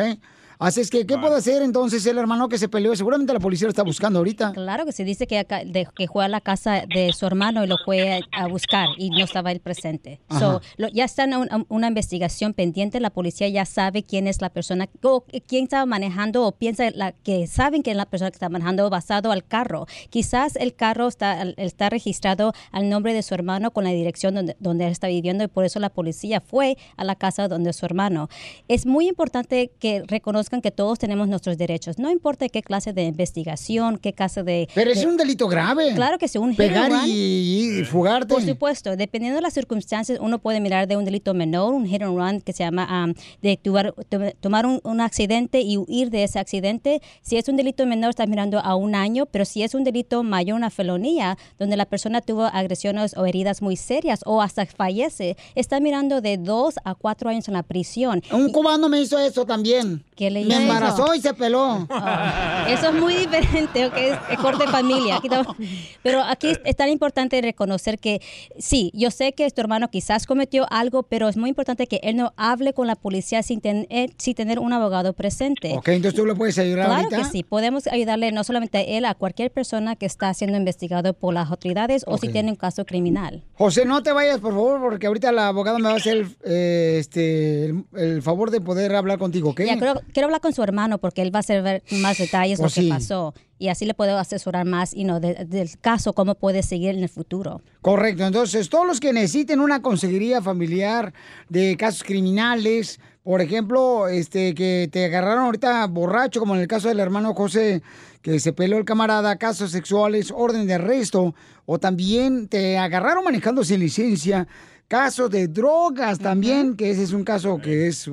[SPEAKER 4] Así es que, ¿qué puede hacer entonces el hermano que se peleó? Seguramente la policía lo está buscando ahorita.
[SPEAKER 39] Claro que se dice que, acá- de- que fue a la casa de su hermano y lo fue a, a buscar y no estaba él presente. So, lo- ya está en un- una investigación pendiente, la policía ya sabe quién es la persona, o quién estaba manejando o piensa la, que saben quién es la persona que está manejando basado al carro. Quizás el carro está, está registrado al nombre de su hermano con la dirección donde, donde él está viviendo y por eso la policía fue a la casa donde su hermano. Es muy importante que reconozcan reconozcan que todos tenemos nuestros derechos. No importa qué clase de investigación, qué clase de...
[SPEAKER 4] Pero es
[SPEAKER 39] de-
[SPEAKER 4] un delito grave.
[SPEAKER 39] Claro que sí, un hit
[SPEAKER 4] Pegar
[SPEAKER 39] and run.
[SPEAKER 4] y, y fugarte.
[SPEAKER 39] Por supuesto, dependiendo de las circunstancias, uno puede mirar de un delito menor, un hit and run que se llama um, de to- tomar un, un accidente y huir de ese accidente. Si es un delito menor, estás mirando a un año, pero si es un delito mayor, una felonía, donde la persona tuvo agresiones o heridas muy serias o hasta fallece, está mirando de dos a cuatro años en la prisión.
[SPEAKER 4] Un cubano me hizo eso también.
[SPEAKER 39] ¿Qué le
[SPEAKER 4] Me
[SPEAKER 39] hizo?
[SPEAKER 4] embarazó y se peló.
[SPEAKER 39] Eso es muy diferente, ¿ok? Es, es corte de familia. Aquí estamos- Pero aquí es, es tan importante reconocer que sí, yo sé que tu hermano quizás cometió algo, pero es muy importante que él no hable con la policía sin, ten- eh, sin tener un abogado presente.
[SPEAKER 4] Ok, entonces tú le puedes ayudar
[SPEAKER 39] Claro
[SPEAKER 4] ahorita.
[SPEAKER 39] que sí, podemos ayudarle no solamente a él, a cualquier persona que está siendo investigado por las autoridades o si tiene un caso criminal.
[SPEAKER 4] José, no te vayas, por favor, porque ahorita la abogada me va a hacer eh, este, el, el favor de poder hablar contigo, ¿ok?
[SPEAKER 39] Ya, quiero, quiero hablar con su hermano porque él va a saber más detalles de
[SPEAKER 4] Oh,
[SPEAKER 39] lo que pasó y así le puedo asesorar más y no de- del caso, cómo puede seguir en el futuro.
[SPEAKER 4] Correcto, entonces todos los que necesiten una consejería familiar de casos criminales, por ejemplo, este que te agarraron ahorita borracho, como en el caso del hermano José, que se peló el camarada, casos sexuales, orden de arresto, o también te agarraron manejando sin licencia, casos de drogas también, que ese es un caso que es...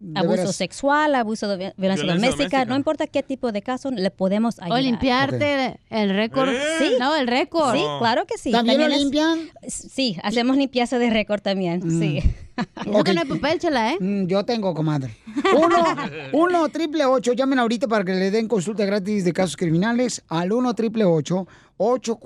[SPEAKER 4] mm, de
[SPEAKER 39] Abuso
[SPEAKER 4] veras-
[SPEAKER 39] sexual, abuso de vi- violencia, doméstica, no importa qué tipo de caso, le podemos ayudar.
[SPEAKER 10] O limpiarte el récord.
[SPEAKER 39] Sí.
[SPEAKER 10] No, el récord.
[SPEAKER 39] Sí, claro que sí.
[SPEAKER 4] ¿También lo
[SPEAKER 39] es-
[SPEAKER 4] limpian?
[SPEAKER 39] Sí, hacemos limpieza de récord también, sí.
[SPEAKER 4] Ok.
[SPEAKER 10] no hay papel, chela, ¿eh?
[SPEAKER 4] Mm, Yo tengo, comadre. Uno, uno triple ocho, llamen ahorita para que le den consulta gratis de casos criminales al 1 triple 848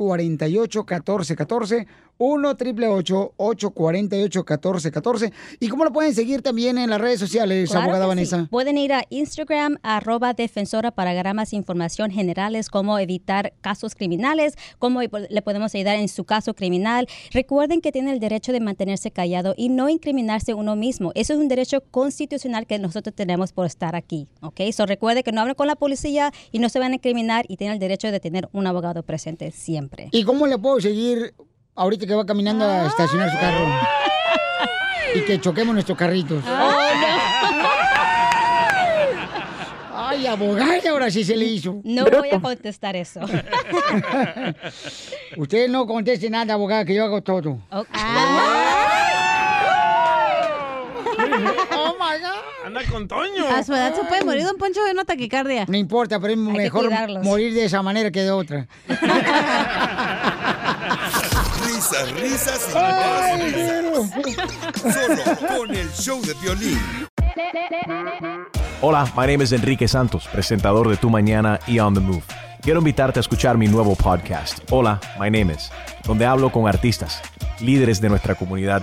[SPEAKER 4] 1414 1 triple 848 1414 ¿Y cómo lo pueden seguir también en las redes sociales,
[SPEAKER 39] Claro
[SPEAKER 4] abogada
[SPEAKER 39] que sí.
[SPEAKER 4] Vanessa?
[SPEAKER 39] Pueden ir a Instagram, arroba defensora para agarrar más información generales, cómo evitar casos criminales, cómo le podemos ayudar en su caso criminal. Recuerden que tienen el derecho de mantenerse callado y no incriminarse uno mismo. Eso es un derecho constitucional que nosotros tenemos por estar aquí, ¿ok? So recuerde que no hablen con la policía y no se van a incriminar y tienen el derecho de tener un abogado presente siempre.
[SPEAKER 4] ¿Y cómo le puedo seguir ahorita que va caminando a estacionar su carro? Y que choquemos nuestros carritos. Ay, abogada, ahora sí se le hizo.
[SPEAKER 39] No voy a contestar eso.
[SPEAKER 4] Usted no conteste nada, abogada, que yo hago todo.
[SPEAKER 39] Oh,
[SPEAKER 4] Oh my God.
[SPEAKER 5] Anda con Toño.
[SPEAKER 10] A su edad se puede morir Don Poncho de una taquicardia.
[SPEAKER 4] No importa, pero es mejor morir de esa manera que de otra.
[SPEAKER 2] Risas, risas y más risas. Solo con el show de violín.
[SPEAKER 40] Hola, my name is Enrique Santos, presentador de Tu Mañana y On the Move. Quiero invitarte a escuchar mi nuevo podcast, Hola, my name is, donde hablo con artistas, líderes de nuestra comunidad